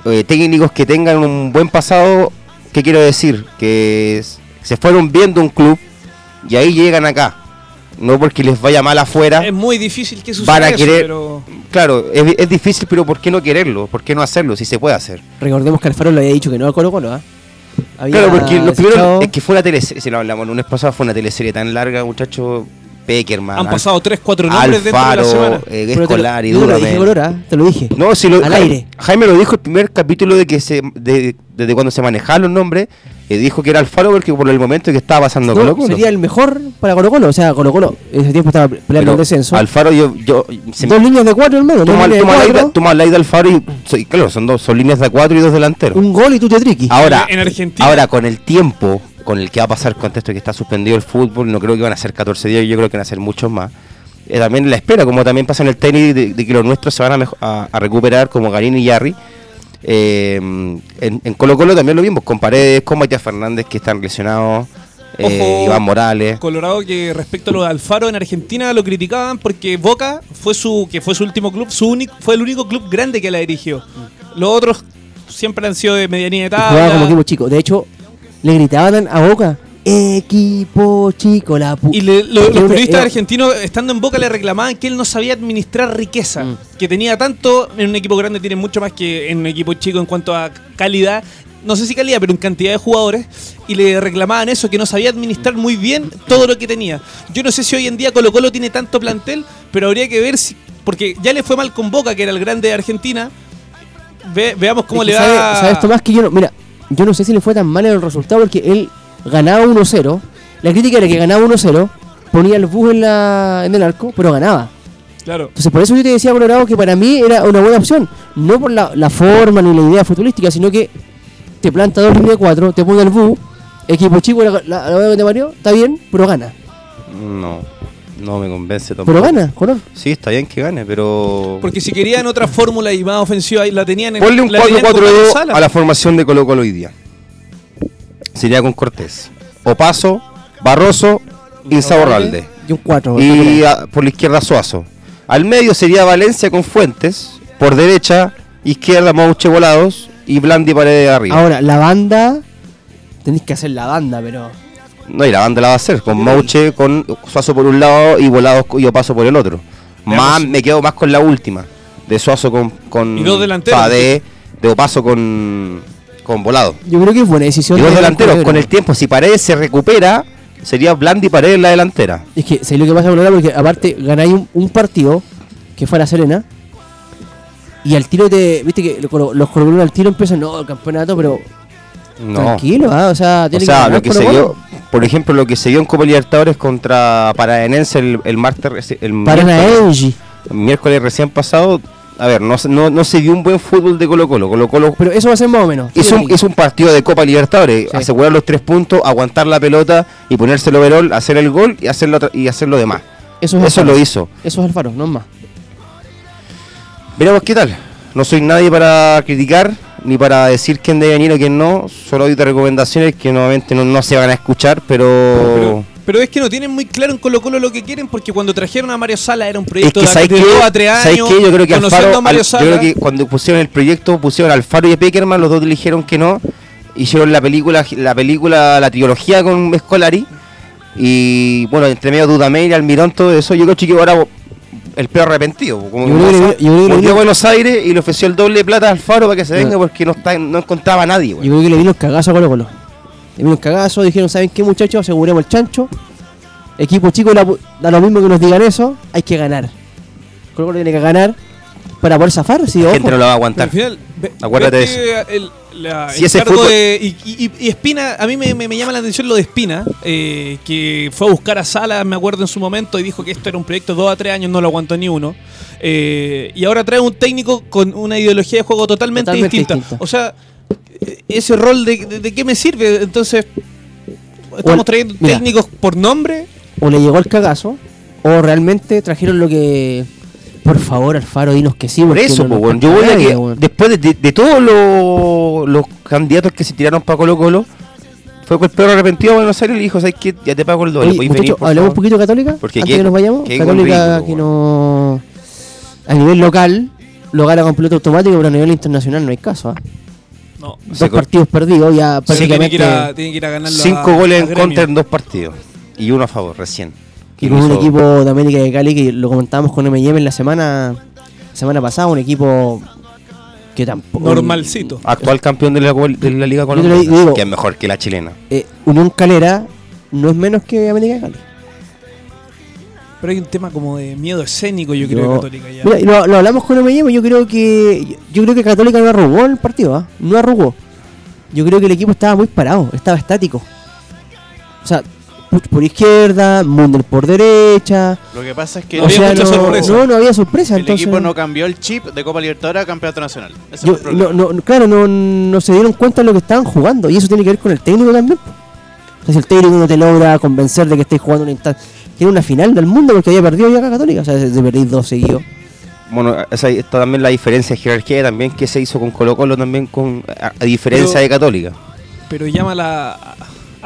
eh, técnicos que tengan un buen pasado. ¿Qué quiero decir? Que se fueron viendo un club y ahí llegan acá. No porque les vaya mal afuera. Es muy difícil que suceda Van a eso, querer- pero. Claro, es, es difícil, pero ¿por qué no quererlo? ¿Por qué no hacerlo? Si se puede hacer. Recordemos que Alfaro le había dicho que no a Colo Colo, ¿ah? Había Claro, porque lo primero es que fue una teleserie, si lo hablamos el lunes pasado, fue una teleserie tan larga, muchacho. Peckerman, Han pasado 3, 4 nombres dentro de la Alfaro, semana. eh, Escolar y yo te lo dije, ¿ah? Te lo dije. No, si lo, Al Ja- aire. Jaime lo dijo el primer capítulo de que se de- desde cuando se manejaban los nombres, eh, dijo que era Alfaro porque por el momento que estaba pasando No, Colo Colo. sería el mejor para Colo Colo. O sea, Colo Colo ese tiempo estaba peleando el descenso. Alfaro yo, yo dos líneas de cuatro en medio. toma, toma la de Alfaro y soy- claro, son dos, son líneas de cuatro y dos delanteros. un gol y tú te triqui. Ahora, En Argentina- ahora con el tiempo con el que va a pasar con esto que está suspendido el fútbol, no creo que van a ser 14 días, yo creo que van a ser muchos más. Eh, también la espera, como también pasa en el tenis, de, de que los nuestros se van a, mejo- a- a recuperar, como Garín y Yarri. Eh, en, en Colo Colo también lo vimos, con Paredes, con Matías Fernández, que están lesionados, eh, Ojo. Iván Morales. Colorado que respecto a lo de Alfaro en Argentina lo criticaban porque Boca fue su que fue su último club, su único fue el único club grande que la dirigió. Los otros siempre han sido de medianía de Y jugaba como equipo chico. De hecho, le gritaban a Boca: Equipo chico, la pu. Y le- lo- los periodistas era- argentinos, estando en Boca, le reclamaban que él no sabía administrar riqueza. Mm. Que tenía tanto, en un equipo grande tiene mucho más que en un equipo chico en cuanto a calidad. No sé si calidad, pero en cantidad de jugadores. Y le reclamaban eso, que no sabía administrar muy bien todo lo que tenía. Yo no sé si hoy en día Colo Colo tiene tanto plantel, pero habría que ver si... Porque ya le fue mal con Boca, que era el grande de Argentina. Ve- veamos cómo Es que le sabe- va... ¿Sabes, Tomás? Que yo no. Mira, yo no sé si le fue tan mal en el resultado porque él ganaba 1-0. La crítica era que ganaba 1-0, ponía el bus en, la, en el arco, pero ganaba. Claro. Entonces, por eso yo te decía, Colorado, que para mí era una buena opción. No por la, la forma ni la idea futbolística, sino que te planta dos líneas de cuatro, te pone el bu, equipo chico, la, la, la que te parió, está bien, pero gana. No, no me convence tampoco. Pero gana, color. Sí, está bien que gane, pero. Porque si querían otra fórmula y más ofensiva, ahí la tenían en Ponle un la tenían con 4-4-2 Sala. a la formación de Colo Colo hoy día. Sería con Cortés. Opaso, Barroso, Insaborralde. Y un cuatro. Y a- por la izquierda Suazo. Al medio sería Valencia con Fuentes. Por derecha, izquierda Mauche Volados y Blandi Paredes arriba. Ahora, la banda, tenéis que hacer la banda, pero... No, y la banda la va a hacer con Mauche, con Suazo por un lado y Volados y Opaso por el otro. Más, me quedo más con la última. De Suazo con. con Y dos delanteros. o sea, de, Opaso con. con Volado. Yo creo que es buena decisión. Y dos de delanteros. Con el tiempo, si Paredes se recupera, sería Blandi Paredes en la delantera. Es que, ¿sabes lo que pasa con ahora? Porque aparte ganáis un, un partido que fue a la Serena y al tiro te. Viste que los colo- los colombianos al tiro empiezan, no, el campeonato, pero No. tranquilo, ¿ah? o sea, O tiene sea, ganar lo que se Colo-Colo. Dio, por ejemplo, lo que se dio en Copa Libertadores contra Paranense el, el martes, el miércoles, Paranaense. el miércoles recién pasado, a ver, no, se- no, no se vio un buen fútbol de Colo Colo. Colo Colo Pero eso va a ser más o menos. hizo, un, hizo un partido de Copa Libertadores, Sí. asegurar los tres puntos, aguantar la pelota y ponerse el overall, hacer el gol y hacer lo, y hacer lo demás. eso es Eso Alfaro. lo hizo. Eso es Alfaro, no es más. Veremos qué tal. No soy nadie para criticar ni para decir quién debe venir o quién no. Solo doy recomendaciones que nuevamente no, no se van a escuchar, pero... Pero, pero es que no tienen muy claro en Colo Colo lo que quieren porque cuando trajeron a Mario Sala era un Es proyecto que de, a tres ¿Sabes años. Yo creo que Alfaro, a Mario al- yo Sala. creo que cuando pusieron el proyecto, pusieron a Alfaro y a Peckerman, los dos dijeron que no. Hicieron la película, la película, la trilogía con Escolari. Y bueno, entre medio Dudamel y Almirón, todo eso, yo creo que ahora el peor arrepentido. Como Yo creo que le- yo creo que le volvió a Buenos Aires y le ofreció el doble de plata a Alfaro para que se No. venga porque no está, no encontraba a nadie, güey. Yo creo que le vino el cagazo a Colo Colo. Le vino el cagazo, dijeron, ¿saben qué muchachos? Aseguremos el chancho. Equipo chico, la da lo mismo que nos digan eso, hay que ganar. Colo Colo tiene que ganar para poder zafar, sí, La ojo. gente no lo va a aguantar. al final, ve- Acuérdate ve de que el, la- Si el ese cargo fútbol- de- y, y- y Espina, a mí me, me- me llama la atención lo de Espina, eh, que fue a buscar a Sala, me acuerdo en su momento, y dijo que esto era un proyecto de dos a tres años, no lo aguantó ni uno. Eh, y ahora trae un técnico con una ideología de juego totalmente, Totalmente distinta. distinta. O sea, ese rol de, de- de qué me sirve? Entonces, estamos trayendo mira. técnicos por nombre. O le llegó el cagazo, o realmente trajeron lo que... Por favor, Alfaro, dinos que sí. Por eso, no pues, yo voy a que después de, de- de todos los, los candidatos que se tiraron para Colo Colo, fue con el perro arrepentido a Buenos Aires y le dijo, ¿sabes qué? Ya te pago el doble. Oye, ¿podéis muchachos, venir, por hablemos un favor?" poquito de Católica Porque antes que nos vayamos. Católica que no... A nivel local lo gana con piloto automático, pero a nivel internacional no hay caso. ¿ah? No. Dos Se partidos perdidos, ya Sí, tiene, prácticamente... que ir a, tiene que ir a ganarlo Cinco a- goles a en contra en dos partidos. Y uno a favor, recién. Y Que con un equipo de América de Cali que lo comentábamos con M&M en la semana semana pasada, un equipo que tampoco... Normalcito. Actual campeón de la, de la Liga Colombiana. digo. que es mejor que la chilena. Eh, Unión Calera no es menos que América de Cali. Pero hay un tema como de miedo escénico, yo creo, de Católica ya. Mira, lo, lo hablamos con M&M, yo creo que yo creo que Católica no arrugó en el partido, ¿ah? no arrugó. Yo creo que el equipo estaba muy parado, estaba estático. O sea, Puch por izquierda, Munder por derecha. Lo que pasa es que No había sea, mucha no, sorpresa. No, no había sorpresa. el entonces, equipo no cambió el chip de Copa Libertadores a Campeonato Nacional. Ese yo- fue el problema. no, no, claro, no, no se dieron cuenta de lo que estaban jugando. Y eso tiene que ver con el técnico también. po. O sea, si el técnico no te logra convencer de que estés jugando una instancia. Era una final del mundo porque había perdido ya acá Católica. O sea, se, se perdí dos seguidos. Bueno, esa, está también la diferencia de jerarquía también que se hizo con Colo Colo también con a, a diferencia Pero- de Católica. Pero llama la,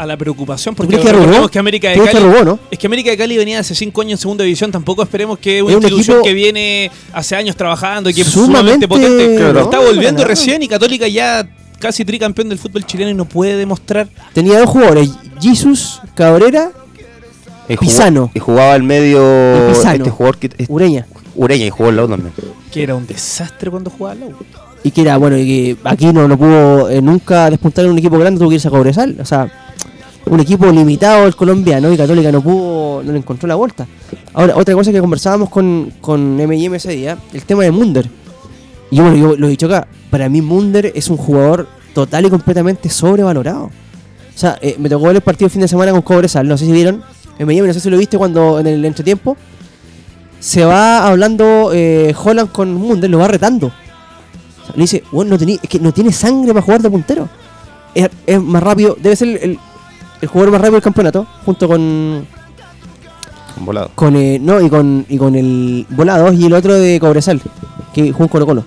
a la preocupación ¿Tú porque crees que arrugó? que América de ¿Crees que Cali arrugó, no? es que América de Cali venía hace cinco años en segunda división tampoco esperemos que una Es un institución equipo que viene hace años trabajando y que es sumamente- sumamente potente Claro. está volviendo recién y Católica ya casi tricampeón del fútbol chileno y no puede demostrar Tenía dos jugadores: Jesus Cabrera, Y jugó- Pisano. Y jugaba al medio este jugador que es Ureña. Ureña y jugó al lado también. que era un desastre cuando jugaba al lado. Y que era, bueno, y que aquí no, no pudo eh, nunca despuntar en un equipo grande, tuvo que irse a Cobresal. O sea, un equipo limitado el colombiano y Católica no pudo, no le encontró la vuelta. Ahora, otra cosa que conversábamos con, con M&M ese día, el tema de Munder. Y yo lo he dicho acá, para mí Munder es un jugador total y completamente sobrevalorado. O sea, eh, me tocó ver el partido el fin de semana con Cobresal, no sé si vieron. M&M, no sé si lo viste cuando en el entretiempo. se va hablando eh, Holland con Munder, lo va retando. Le dice, bueno, no tení- es que no tiene sangre para jugar de puntero. Es, más rápido, debe ser el- el jugador más rápido del campeonato, junto con. Volado. con eh, no, y con, y con el Volados y el otro de Cobresal, que jugó en Colo Colo.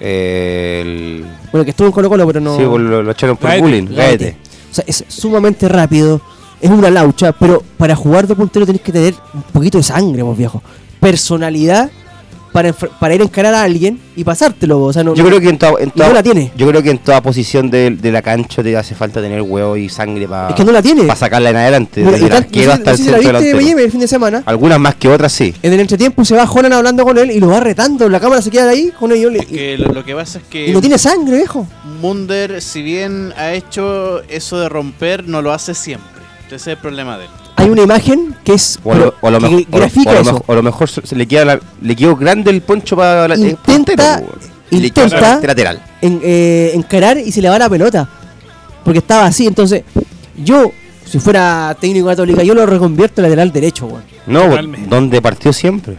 Eh, el... Bueno, que estuvo en Colo Colo, pero no. Sí, pues lo, lo echaron por Gaete. bullying. Gaete. Gaete. O sea, es sumamente rápido, es una laucha, pero para jugar de puntero tenés que tener un poquito de sangre, vos viejo. Personalidad para, para ir a encarar a alguien y pasártelo. O sea, no, Yo creo que en toda, en no toda- la tiene. Yo creo que en toda posición de, de la cancha te hace falta tener huevo y sangre para Es que no la tiene. sacarla en adelante. Mira, desde y el tal- arquero no sé- hasta no el sé si la centro viste delantero. Miami el fin de semana. Algunas más que otras sí. En el entretiempo se va Holland hablando con él y lo va retando. La cámara se queda ahí con ellos. Es que lo, lo que pasa es que y no tiene sangre, viejo. Munder, si bien ha hecho eso de romper, no lo hace siempre. Ese es el problema de él. Hay una imagen que es. O a lo, o a lo que mejor, o a lo- grafica o a lo eso. mejor- o a lo mejor se le queda la- le quedó grande el poncho para la el Intenta- queda intenta- lateral. en, eh, encarar y se le va la pelota. Porque estaba así. Entonces, yo, si fuera técnico católica, yo lo reconvierto en lateral derecho, weón. No, Totalmente. donde partió siempre.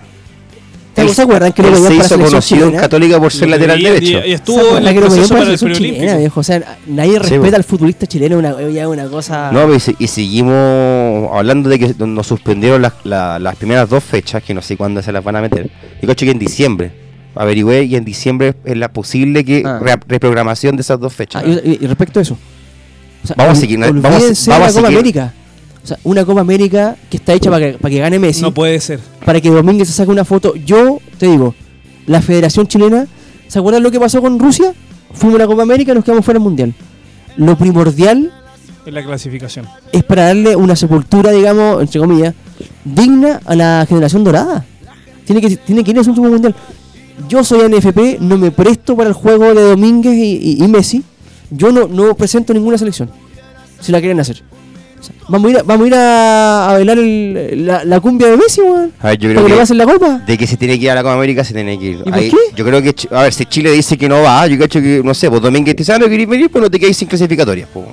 ¿Te Él- se acuerdan que lo se para la hizo selección conocido en chilena? Católica por ser Lo lateral pedía derecho. Y, y ¿Se estuvo en el que proceso para la el selección chilena, viejo? O sea, nadie Sí, respeta weón. al futbolista chileno, una, una cosa... No, pues, y seguimos hablando de que nos suspendieron las, la- las primeras dos fechas, que no sé cuándo se las van a meter. Y coche que en diciembre. Averigüé y en diciembre es la posible que Ah. re- reprogramación de esas dos fechas. Ah, y, y- y respecto a eso. O sea, Vamos a seguir, vamos vamos a seguir. América. O sea, una Copa América que está hecha para que, para que gane Messi. No puede ser. para que Domínguez se saque una foto. Yo te digo, la Federación Chilena, ¿se acuerdan lo que pasó con Rusia? Fuimos a la Copa América y nos quedamos fuera del Mundial. Lo primordial En la clasificación. es para darle una sepultura, digamos, entre comillas, digna a la generación dorada. Tiene que, tiene que ir a su último mundial. Yo soy NFP, no me presto para el juego de Domínguez y, y- y Messi. Yo no, no presento ninguna selección. Si la quieren hacer. Vamos a ir a, vamos a, ir a, a bailar el- la, la cumbia de Messi, weón. A ver, yo creo que la copa. de que se tiene que ir a la Copa América se tiene que ir. ¿Y por Ahí- qué? Yo creo que, a ver, si Chile dice que no va, yo cacho que, no sé, pues Domínguez te dice, ah, no querés venir, pues no te quedáis sin clasificatorias. Pues.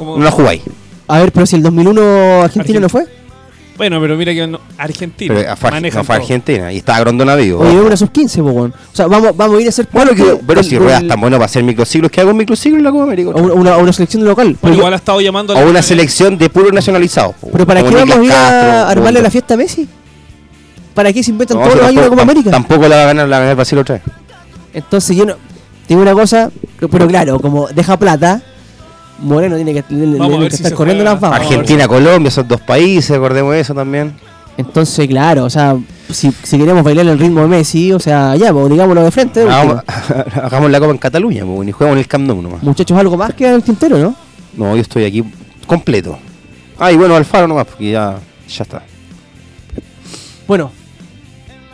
No la jugáis. A ver, pero si el 2001 Argentina no fue. Bueno, pero mira que no- Argentina. Pero fue, Ar- manejan no fue todo. Argentina y estaba Grondona vivo. Oye, una sub 15, pues, weón. O sea, vamos, vamos a ir a hacer Bueno, que, pero del- si ruedas del- tan bueno para hacer microciclos, ¿qué hago en microciclos en la Copa América? a una, una- selección local. Bueno, Pero, igual ha estado llamando a O una selección de puros nacionalizados. po. pero ¿para qué vamos a ir a armarle la fiesta a Messi? ¿Para qué se inventan No, todos los años la Copa América? Tampoco la va a ganar, la va a ganar Brasil otra vez. Entonces yo no... Tengo una cosa, pero claro, como deja plata, Moreno tiene que, tiene si estar corriendo juega. las babas. Argentina, Colombia, son dos países, acordemos de eso también. Entonces, claro, o sea, si, si queremos bailar el ritmo de Messi, o sea, ya, pues digámoslo de frente. (laughs) Hagamos, la Copa en Cataluña, po, y jugamos en el Camp Nou nomás. Muchachos, algo más que en el tintero, ¿no? No, yo estoy aquí completo. Ah, y bueno, Alfaro nomás, porque ya, ya está. Bueno,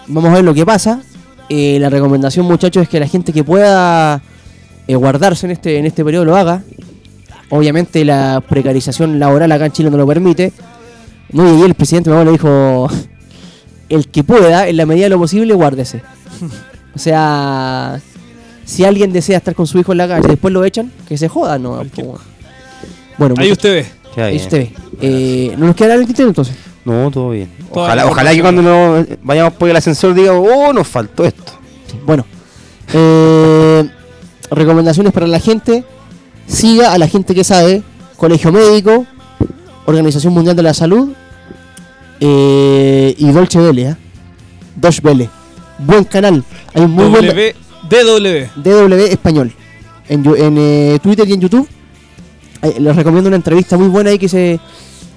vamos a ver lo que pasa. Eh, la recomendación, muchachos, es que la gente que pueda eh, guardarse en este, en este periodo lo haga. Obviamente la precarización laboral acá en Chile no lo permite. No, y el presidente Mamá le dijo, el que pueda, en la medida de lo posible, guárdese. O sea, si alguien desea estar con su hijo en la calle y después lo echan, que se joda, ¿no? Bueno, Ahí usted ve. Ahí usted ve. Eh, ¿No nos queda el tintero entonces? No, todo bien. Ojalá, ojalá que cuando nos vayamos por el ascensor diga, oh, nos faltó esto. Bueno, eh, recomendaciones para la gente. Siga a la gente que sabe. Colegio Médico, Organización Mundial de la Salud eh, y Dolce Vele. ¿eh? Deutsche Welle. Buen canal. Hay un muy buen W, DW. DW español. En, yu- en, eh, Twitter y en YouTube. Eh, les recomiendo una entrevista muy buena ahí que se,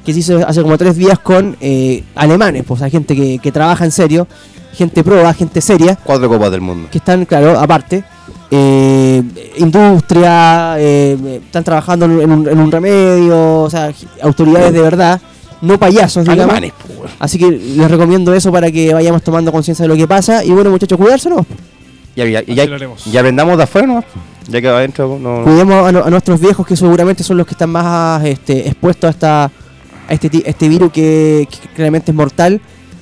que se hizo hace como tres días con eh, alemanes. Pues hay gente que, que trabaja en serio. Gente proba, gente seria Cuatro copas del mundo. que están, claro, aparte, eh, industria, eh, están trabajando en un, en un remedio, o sea, autoridades de verdad, no payasos, digamos. Alemanes. Así que les recomiendo eso para que vayamos tomando conciencia de lo que pasa. Y bueno, muchachos, cuidarse, ¿no? Ya, ya, aprendamos de afuera. Ya que adentro no. no. Cuidemos a, no- a nuestros viejos, que seguramente son los que están más este, expuestos a, esta, a este, ti- este virus que, que claramente es mortal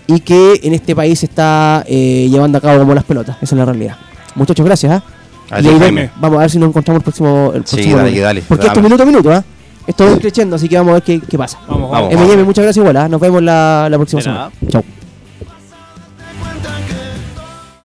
y que en este país se está eh, llevando a cabo como las pelotas. Esa es la realidad. Muchachos, gracias. ¿ah? A Y ti, ahí Jaime. vamos- vamos a ver si nos encontramos el próximo. El Sí, dale, dale. Porque esto es minuto a minuto, ¿ah? Esto va creciendo, así que vamos a ver qué, qué pasa. Vamos, Vamos. vamos. MM, muchas gracias igual, ¿ah? Nos vemos la, la próxima semana. Chau.